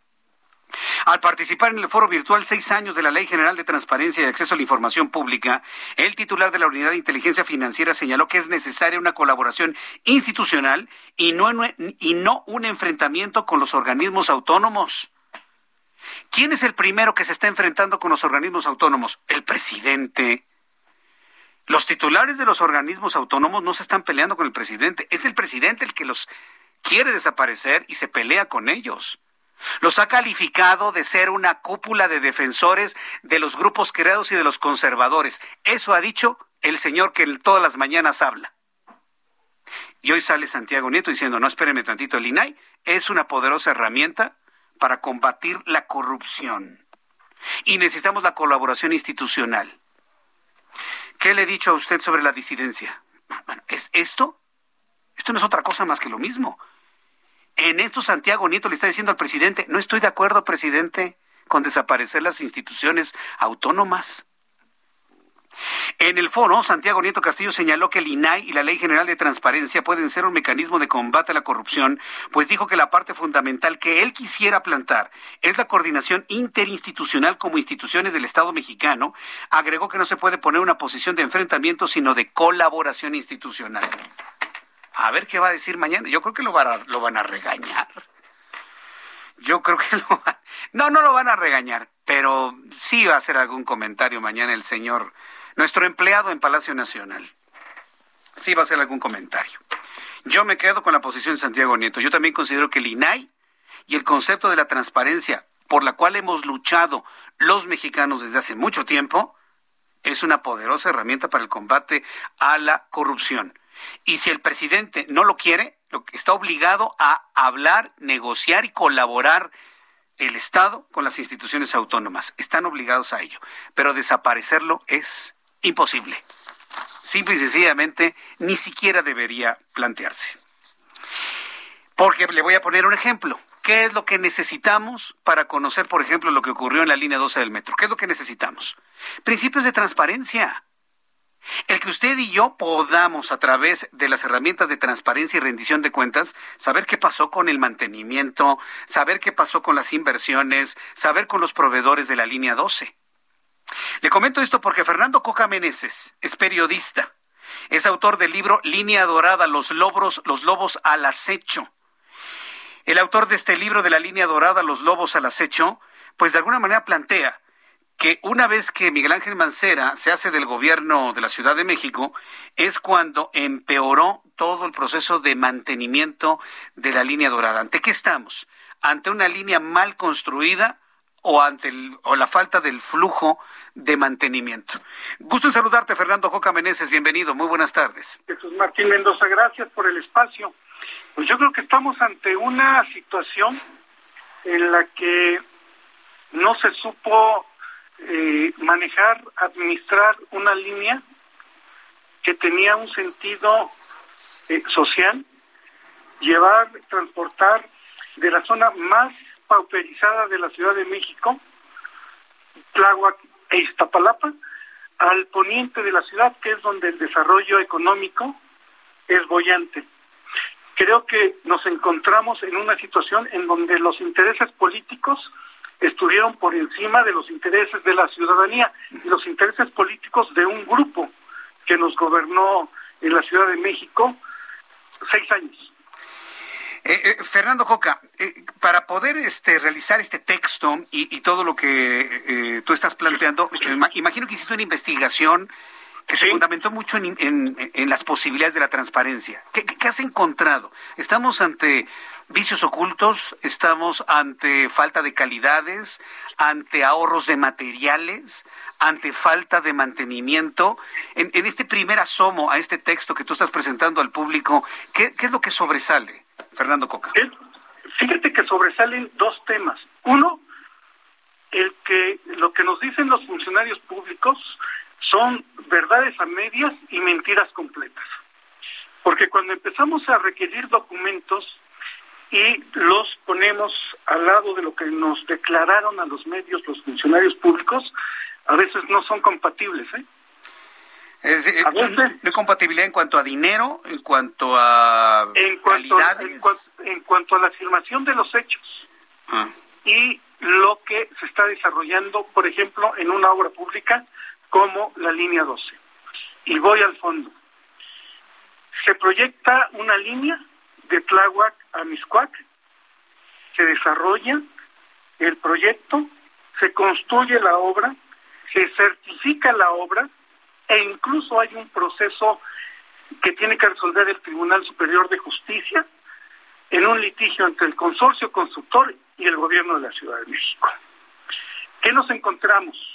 Al participar en el foro virtual seis años de la Ley General de Transparencia y Acceso a la Información Pública, el titular de la Unidad de Inteligencia Financiera señaló que es necesaria una colaboración institucional y no, y no un enfrentamiento con los organismos autónomos. ¿Quién es el primero que se está enfrentando con los organismos autónomos? El presidente. Los titulares de los organismos autónomos no se están peleando con el presidente, es el presidente el que los quiere desaparecer y se pelea con ellos. Los ha calificado de ser una cúpula de defensores de los grupos creados y de los conservadores. Eso ha dicho el señor que todas las mañanas habla. Y hoy sale Santiago Nieto diciendo, no espéreme tantito, el INAI es una poderosa herramienta para combatir la corrupción. Y necesitamos la colaboración institucional. ¿Qué le he dicho a usted sobre la disidencia? Bueno, ¿es esto? Esto no es otra cosa más que lo mismo. En esto Santiago Nieto le está diciendo al presidente, no estoy de acuerdo, presidente, con desaparecer las instituciones autónomas. En el foro, Santiago Nieto Castillo señaló que el INAI y la Ley General de Transparencia pueden ser un mecanismo de combate a la corrupción, pues dijo que la parte fundamental que él quisiera plantar es la coordinación interinstitucional como instituciones del Estado mexicano. Agregó que no se puede poner una posición de enfrentamiento, sino de colaboración institucional. A ver qué va a decir mañana. Yo creo que lo van a, lo van a regañar. Yo creo que lo van... No, no lo van a regañar, pero sí va a hacer algún comentario mañana el señor, nuestro empleado en Palacio Nacional. Sí va a hacer algún comentario. Yo me quedo con la posición de Santiago Nieto. Yo también considero que el INAI y el concepto de la transparencia por la cual hemos luchado los mexicanos desde hace mucho tiempo es una poderosa herramienta para el combate a la corrupción. Y si el presidente no lo quiere, está obligado a hablar, negociar y colaborar el Estado con las instituciones autónomas. Están obligados a ello. Pero desaparecerlo es imposible. Simple y sencillamente, ni siquiera debería plantearse. Porque le voy a poner un ejemplo. ¿Qué es lo que necesitamos para conocer, por ejemplo, lo que ocurrió en la línea 12 del metro? ¿Qué es lo que necesitamos? Principios de transparencia. El que usted y yo podamos, a través de las herramientas de transparencia y rendición de cuentas, saber qué pasó con el mantenimiento, saber qué pasó con las inversiones, saber con los proveedores de la línea 12. Le comento esto porque Fernando Coca Meneses es periodista. Es autor del libro Línea Dorada, los lobos, los lobos al acecho. El autor de este libro de la Línea Dorada, los lobos al acecho, pues de alguna manera plantea que una vez que Miguel Ángel Mancera se hace del gobierno de la Ciudad de México, es cuando empeoró todo el proceso de mantenimiento de la línea dorada. ¿Ante qué estamos? ¿Ante una línea mal construida o ante o la falta del flujo de mantenimiento? Gusto en saludarte, Fernando Joca Meneses. Bienvenido. Muy buenas tardes. Jesús Martín Mendoza, gracias por el espacio. Pues yo creo que estamos ante una situación en la que no se supo eh, manejar, administrar una línea que tenía un sentido eh, social, llevar, transportar de la zona más pauperizada de la Ciudad de México, Tláhuac e Iztapalapa, al poniente de la ciudad, que es donde el desarrollo económico es bollante. Creo que nos encontramos en una situación en donde los intereses políticos estuvieron por encima de los intereses de la ciudadanía y los intereses políticos de un grupo que nos gobernó en la Ciudad de México seis años. Eh, eh, Fernando Coca, eh, para poder este, realizar este texto y, todo lo que tú estás planteando, imagino que hiciste una investigación que se fundamentó mucho en, las posibilidades de la transparencia. ¿Qué, has encontrado? ¿Estamos ante vicios ocultos? ¿Estamos ante falta de calidades? ¿Ante ahorros de materiales? ¿Ante falta de mantenimiento? En, este primer asomo a este texto que tú estás presentando al público, ¿qué, es lo que sobresale, Fernando Coca? Fíjate que sobresalen dos temas. Uno, el que lo que nos dicen los funcionarios públicos son verdades a medias y mentiras completas. Porque cuando empezamos a requerir documentos y los ponemos al lado de lo que nos declararon a los medios los funcionarios públicos, a veces no son compatibles. ¿eh? Es, eh, no hay compatibilidad en cuanto a dinero, en cuanto a en cuanto, en, cuanto a la afirmación de los hechos ah. y lo que se está desarrollando, por ejemplo, en una obra pública como la línea 12. Y voy al fondo. Se proyecta una línea de Tláhuac a Miscuac, se desarrolla el proyecto, se construye la obra, se certifica la obra e incluso hay un proceso que tiene que resolver el Tribunal Superior de Justicia en un litigio entre el consorcio constructor y el gobierno de la Ciudad de México. ¿Qué nos encontramos?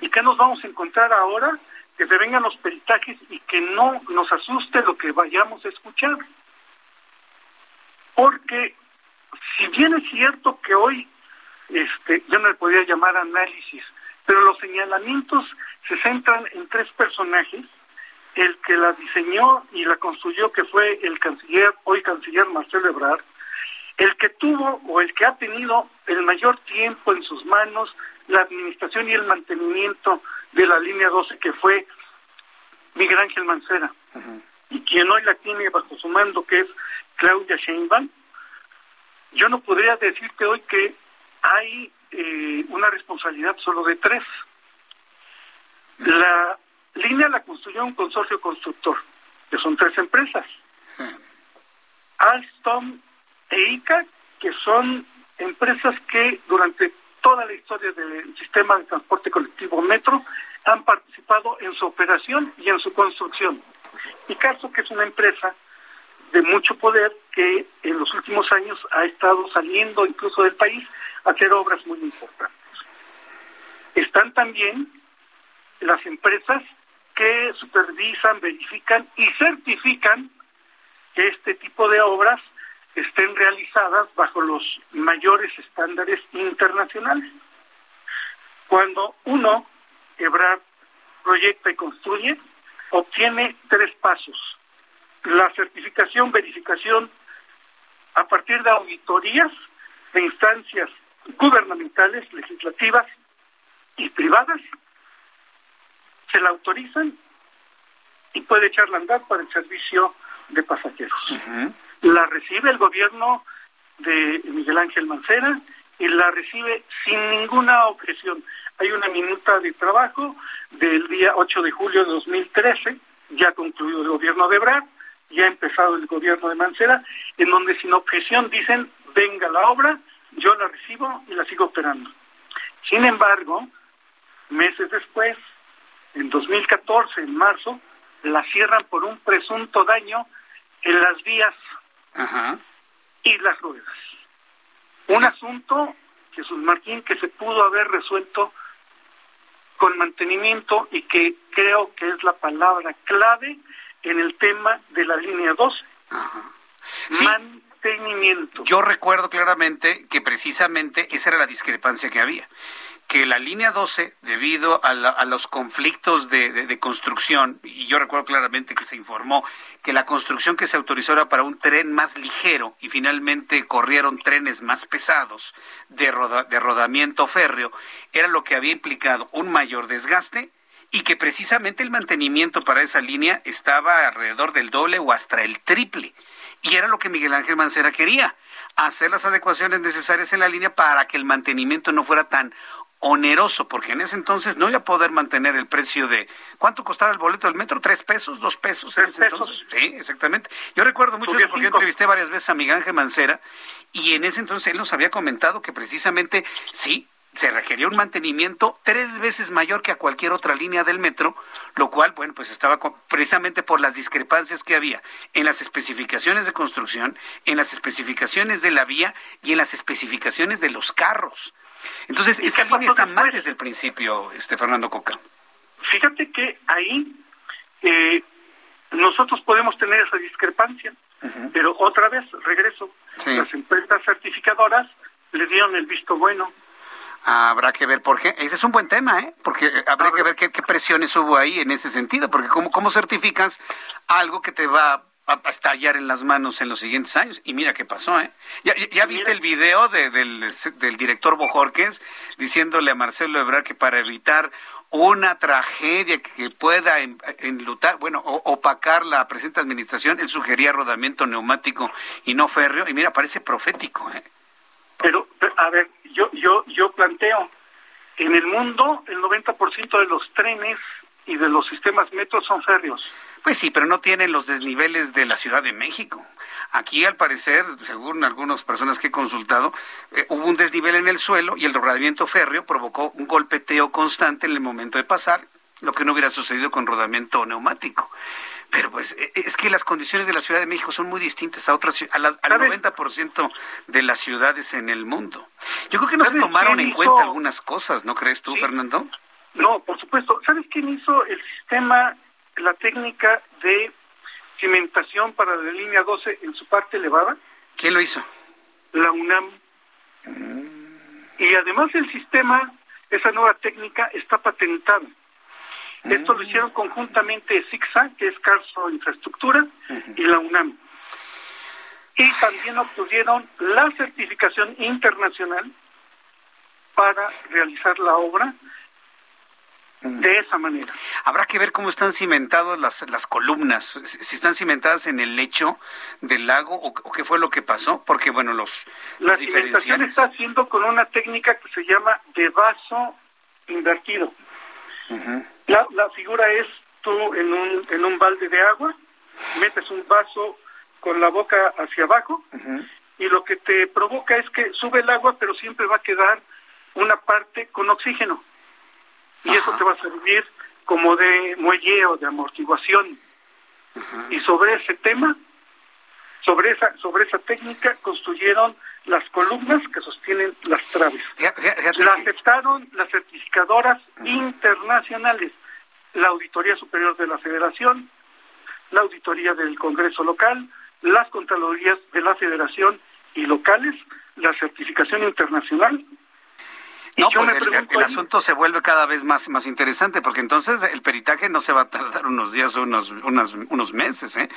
¿Y qué nos vamos a encontrar ahora? Que se vengan los peritajes y que no nos asuste lo que vayamos a escuchar. Porque si bien es cierto que hoy este, yo no le podía llamar análisis, pero los señalamientos se centran en tres personajes, el que la diseñó y la construyó, que fue el canciller, hoy canciller Marcelo Ebrard, el que tuvo o el que ha tenido el mayor tiempo en sus manos la administración y el mantenimiento de la línea 12, que fue Miguel Ángel Mancera, y quien hoy la tiene bajo su mando, que es Claudia Sheinbaum, yo no podría decirte hoy que hay eh, una responsabilidad solo de tres. La línea la construyó un consorcio constructor, que son tres empresas. Alstom e ICA, que son empresas que durante toda la historia del sistema de transporte colectivo Metro han participado en su operación y en su construcción. Y caso que es una empresa de mucho poder que en los últimos años ha estado saliendo incluso del país a hacer obras muy importantes. Están también las empresas que supervisan, verifican y certifican que este tipo de obras estén realizadas bajo los mayores estándares internacionales. Cuando uno, Ebrard, proyecta y construye, obtiene tres pasos. La certificación, verificación a partir de auditorías de instancias gubernamentales, legislativas y privadas, se la autorizan y puede echarla a andar para el servicio de pasajeros. La recibe el gobierno de Miguel Ángel Mancera y la recibe sin ninguna objeción. Hay una minuta de trabajo del día 8 de julio de 2013, ya concluido el gobierno de Brad, ya ha empezado el gobierno de Mancera, en donde sin objeción dicen, venga la obra, yo la recibo y la sigo operando. Sin embargo, meses después, en 2014, en marzo, la cierran por un presunto daño en las vías y las ruedas. Un asunto, Jesús Martín, que se pudo haber resuelto con mantenimiento y que creo que es la palabra clave en el tema de la línea 12. Mantenimiento. Yo recuerdo claramente que precisamente esa era la discrepancia que había que la línea 12, debido a, los conflictos de, construcción, y yo recuerdo claramente que se informó que la construcción que se autorizó era para un tren más ligero y finalmente corrieron trenes más pesados de, de rodamiento férreo, era lo que había implicado un mayor desgaste y que precisamente el mantenimiento para esa línea estaba alrededor del doble o hasta el triple. Y era lo que Miguel Ángel Mancera quería, hacer las adecuaciones necesarias en la línea para que el mantenimiento no fuera tan oneroso, porque en ese entonces no iba a poder mantener el precio de... ¿Cuánto costaba el boleto del metro? ¿Tres pesos? ¿Dos pesos en ese entonces? Sí, exactamente. Yo recuerdo mucho eso porque yo entrevisté varias veces a Miguel Ángel Mancera y en ese entonces él nos había comentado que precisamente sí, se requería un mantenimiento tres veces mayor que a cualquier otra línea del metro, lo cual, bueno, pues estaba precisamente por las discrepancias que había en las especificaciones de construcción, en las especificaciones de la vía y en las especificaciones de los carros. Entonces, esta línea está mal desde el principio, este Fernando Coca. Fíjate que ahí eh, nosotros podemos tener esa discrepancia, pero otra vez, regreso, las empresas certificadoras le dieron el visto bueno. Habrá que ver por qué. Ese es un buen tema, ¿eh? Porque habrá que ver qué, presiones hubo ahí en ese sentido, porque ¿cómo, cómo certificas algo que te va a estallar en las manos en los siguientes años. Y mira qué pasó, ¿eh? ¿Ya, viste el video del, del, director Bojorques diciéndole a Marcelo Ebrard que para evitar una tragedia que pueda enlutar, bueno, opacar la presente administración, él sugería rodamiento neumático y no férreo, y mira, parece profético. ¿eh? Pero, a ver, yo, yo, yo planteo, en el mundo el 90% de los trenes y de los sistemas metros son férreos. Pues sí, pero no tienen los desniveles de la Ciudad de México. Aquí, al parecer, según algunas personas que he consultado, eh, hubo un desnivel en el suelo y el rodamiento férreo provocó un golpeteo constante en el momento de pasar, lo que no hubiera sucedido con rodamiento neumático. Pero pues e, e, es que las condiciones de la Ciudad de México son muy distintas a otras a al 90% de las ciudades en el mundo. Yo creo que no se tomaron en cuenta algunas cosas, ¿no crees tú, Fernando? No, por supuesto. ¿Sabes quién hizo el sistema, la técnica de cimentación para la línea 12 en su parte elevada? ¿Quién lo hizo? La UNAM. Y además el sistema, esa nueva técnica está patentada. Esto lo hicieron conjuntamente ZigZag, que es Carso Infraestructura, y la UNAM. Y también obtuvieron la certificación internacional para realizar la obra de esa manera. Habrá que ver cómo están cimentadas las, las columnas, si están cimentadas en el lecho del lago o, qué fue lo que pasó, porque bueno, los... La cimentación está haciendo con una técnica que se llama de vaso invertido. la, la figura es tú en un, en un balde de agua, metes un vaso con la boca hacia abajo y lo que te provoca es que sube el agua, pero siempre va a quedar una parte con oxígeno y eso te va a servir como de muelleo, de amortiguación. Y sobre ese tema, sobre esa, sobre esa técnica, construyeron las columnas que sostienen las traves. La aceptaron las certificadoras internacionales, la Auditoría Superior de la Federación, la Auditoría del Congreso Local, las Contralorías de la Federación y locales, la certificación internacional no, pues el, asunto se vuelve cada vez más, más interesante, porque entonces el peritaje no se va a tardar unos días o unos, unos meses, ¿eh?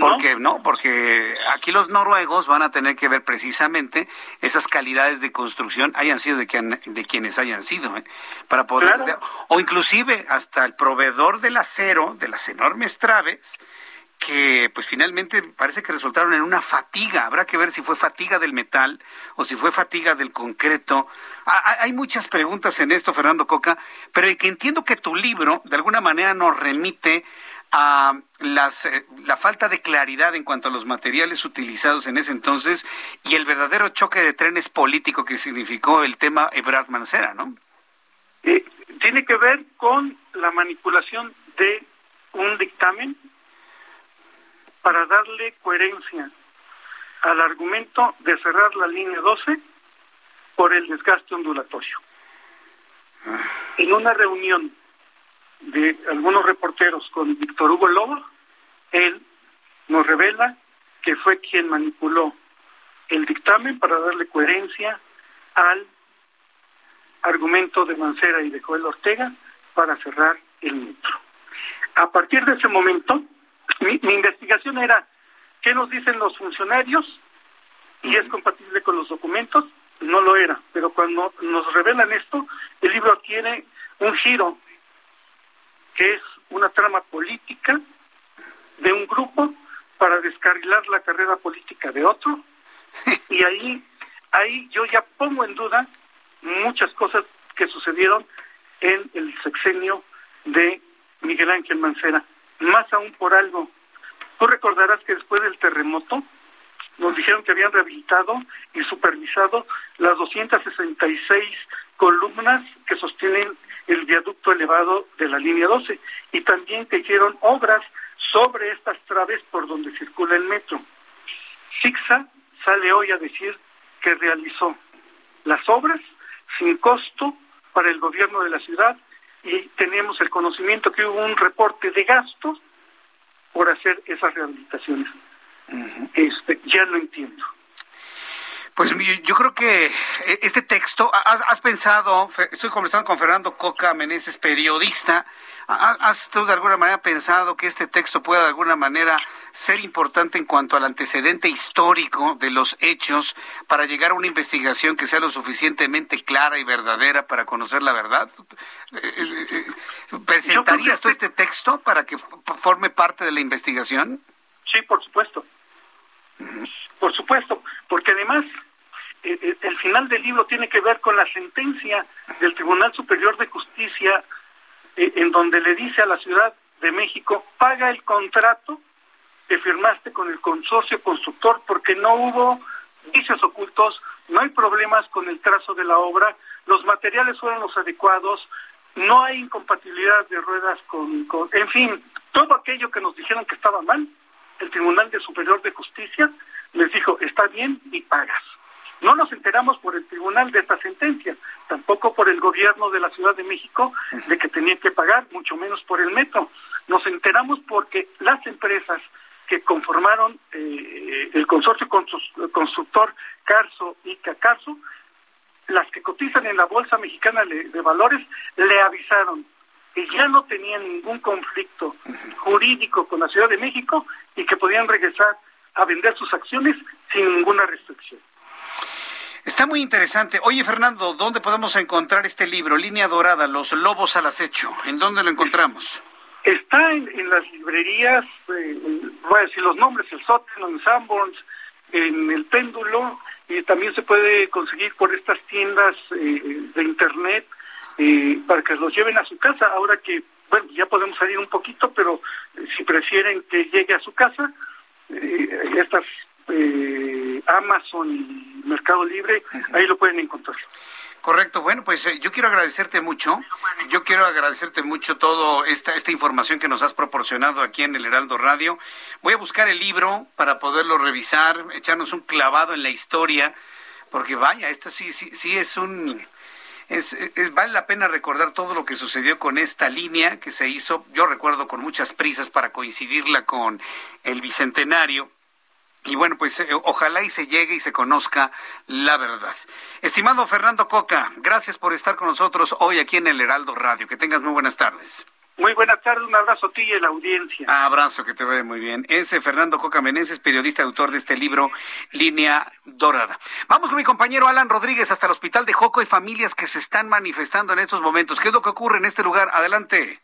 Porque, no, porque aquí los noruegos van a tener que ver precisamente esas calidades de construcción, hayan sido de, de quienes hayan sido, ¿eh? Para poder, o inclusive hasta el proveedor del acero, de las enormes traves, que pues finalmente parece que resultaron en una fatiga. Habrá que ver si fue fatiga del metal o si fue fatiga del concreto. hay muchas preguntas en esto, Fernando Coca, pero que entiendo que tu libro de alguna manera nos remite a las, eh, la falta de claridad en cuanto a los materiales utilizados en ese entonces y el verdadero choque de trenes político que significó el tema Ebrard Mancera, ¿no? Eh, tiene que ver con la manipulación de un dictamen para darle coherencia al argumento de cerrar la línea 12 por el desgaste ondulatorio. En una reunión de algunos reporteros con Víctor Hugo Lobo, él nos revela que fue quien manipuló el dictamen para darle coherencia al argumento de Mancera y de Joel Ortega para cerrar el metro. A partir de ese momento, mi, investigación era qué nos dicen los funcionarios y es compatible con los documentos. No lo era, pero cuando nos revelan esto, el libro tiene un giro que es una trama política de un grupo para descarrilar la carrera política de otro. Y ahí ahí yo ya pongo en duda muchas cosas que sucedieron en el sexenio de Miguel Ángel Mancera más aún por algo. Tú recordarás que después del terremoto nos dijeron que habían rehabilitado y supervisado las 266 columnas que sostienen el viaducto elevado de la línea 12 y también que hicieron obras sobre estas traves por donde circula el metro. SIGSA sale hoy a decir que realizó las obras sin costo para el gobierno de la ciudad y tenemos el conocimiento que hubo un reporte de gastos por hacer esas rehabilitaciones. este, ya no entiendo. Pues yo creo que eh, este texto, has, pensado, estoy conversando con Fernando Coca Meneses, periodista, ¿has tú de alguna manera pensado que este texto pueda de alguna manera ser importante en cuanto al antecedente histórico de los hechos para llegar a una investigación que sea lo suficientemente clara y verdadera para conocer la verdad? Eh, eh, ¿Presentarías tú este texto para que forme parte de la investigación? Sí, por supuesto. Por supuesto, porque además eh, eh, el final del libro tiene que ver con la sentencia del Tribunal Superior de Justicia eh, en donde le dice a la Ciudad de México, paga el contrato que firmaste con el consorcio constructor porque no hubo vicios ocultos, no hay problemas con el trazo de la obra, los materiales fueron los adecuados, no hay incompatibilidad de ruedas con, con en fin, todo aquello que nos dijeron que estaba mal, el Tribunal de Superior de Justicia les dijo, está bien y pagas. No nos enteramos por el tribunal de esta sentencia, tampoco por el gobierno de la Ciudad de México de que tenían que pagar, mucho menos por el metro. Nos enteramos porque las empresas que conformaron eh, el consorcio constructor Carso y Cacarso, las que cotizan en la Bolsa Mexicana de Valores, le avisaron que ya no tenían ningún conflicto jurídico con la Ciudad de México y que podían regresar a vender sus acciones sin ninguna restricción. Está muy interesante. Oye, Fernando, ¿dónde podemos encontrar este libro, Línea Dorada, Los Lobos al Acecho? ¿En dónde lo encontramos? Está en, las librerías, eh, voy a decir los nombres, el Sótano, en Sanborns, en el Péndulo, y también se puede conseguir por estas tiendas eh, de Internet eh, para que los lleven a su casa. Ahora que, bueno, ya podemos salir un poquito, pero si prefieren que llegue a su casa, estas eh, Amazon y Mercado Libre, ahí lo pueden encontrar. Correcto, bueno, pues eh, yo quiero agradecerte mucho, yo quiero agradecerte mucho toda esta, esta información que nos has proporcionado aquí en el Heraldo Radio. Voy a buscar el libro para poderlo revisar, echarnos un clavado en la historia, porque vaya, esto sí, sí, sí es un... Es, es, vale la pena recordar todo lo que sucedió con esta línea que se hizo, yo recuerdo con muchas prisas para coincidirla con el Bicentenario y bueno, pues eh, ojalá y se llegue y se conozca la verdad. Estimado Fernando Coca, gracias por estar con nosotros hoy aquí en el Heraldo Radio. Que tengas muy buenas tardes. Muy buenas tardes, un abrazo a ti y a la audiencia. Abrazo, que te vaya muy bien. Ese Fernando Coca Meneses, periodista y autor de este libro, Línea Dorada. Vamos con mi compañero Alan Rodríguez hasta el Hospital de Joco y familias que se están manifestando en estos momentos. ¿Qué es lo que ocurre en este lugar? Adelante.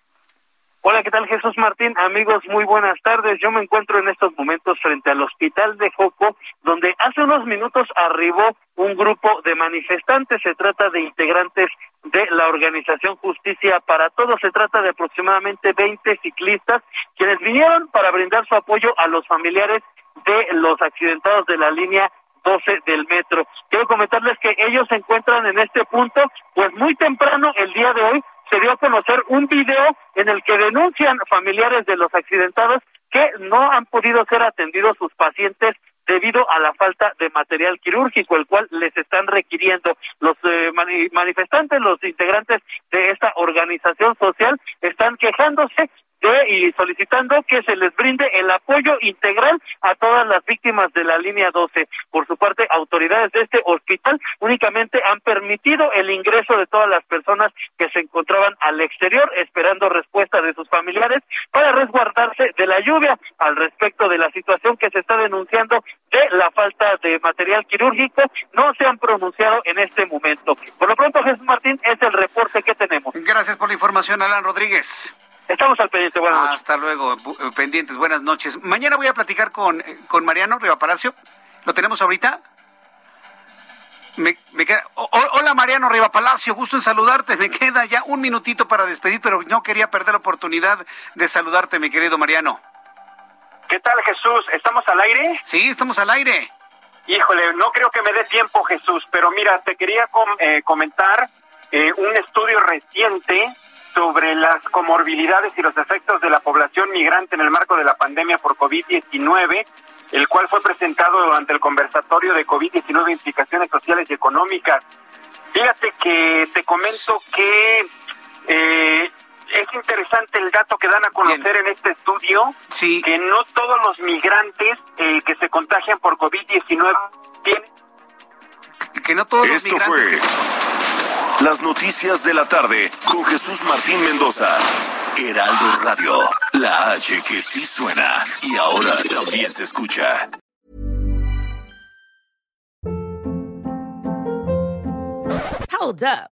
Hola, ¿qué tal Jesús Martín? Amigos, muy buenas tardes. Yo me encuentro en estos momentos frente al hospital de Joco, donde hace unos minutos arribó un grupo de manifestantes. Se trata de integrantes de la organización Justicia para Todos. Se trata de aproximadamente 20 ciclistas quienes vinieron para brindar su apoyo a los familiares de los accidentados de la línea 12 del metro. Quiero comentarles que ellos se encuentran en este punto, pues muy temprano el día de hoy se dio a conocer un video en el que denuncian familiares de los accidentados que no han podido ser atendidos sus pacientes debido a la falta de material quirúrgico, el cual les están requiriendo. Los eh, manifestantes, los integrantes de esta organización social, están quejándose y solicitando que se les brinde el apoyo integral a todas las víctimas de la línea 12. Por su parte, autoridades de este hospital únicamente han permitido el ingreso de todas las personas que se encontraban al exterior esperando respuesta de sus familiares para resguardarse de la lluvia al respecto de la situación que se está denunciando de la falta de material quirúrgico no se han pronunciado en este momento. Por lo pronto, Jesús Martín, es el reporte que tenemos. Gracias por la información, Alan Rodríguez. Estamos al pendiente, buenas noches. Hasta luego, eh, pendientes, buenas noches. Mañana voy a platicar con, eh, con Mariano Riva Palacio. ¿Lo tenemos ahorita? Me, queda... hola Mariano Riva Palacio, gusto en saludarte. Me queda ya un minutito para despedir, pero no quería perder la oportunidad de saludarte, mi querido Mariano. ¿Qué tal, Jesús? ¿Estamos al aire? Sí, estamos al aire. Híjole, no creo que me dé tiempo, Jesús, pero mira, te quería eh, comentar un estudio reciente sobre las comorbilidades y los efectos de la población migrante en el marco de la pandemia por COVID-19, el cual fue presentado durante el conversatorio de COVID-19 implicaciones sociales y económicas. Fíjate que te comento que eh, es interesante el dato que dan a conocer en este estudio, que no todos los migrantes eh, que se contagian por COVID-19 tienen que no todos Esto los migrantes... fue las noticias de la tarde con Jesús Martín Mendoza. Heraldo Radio, la H que sí suena y ahora también se escucha. Hold up.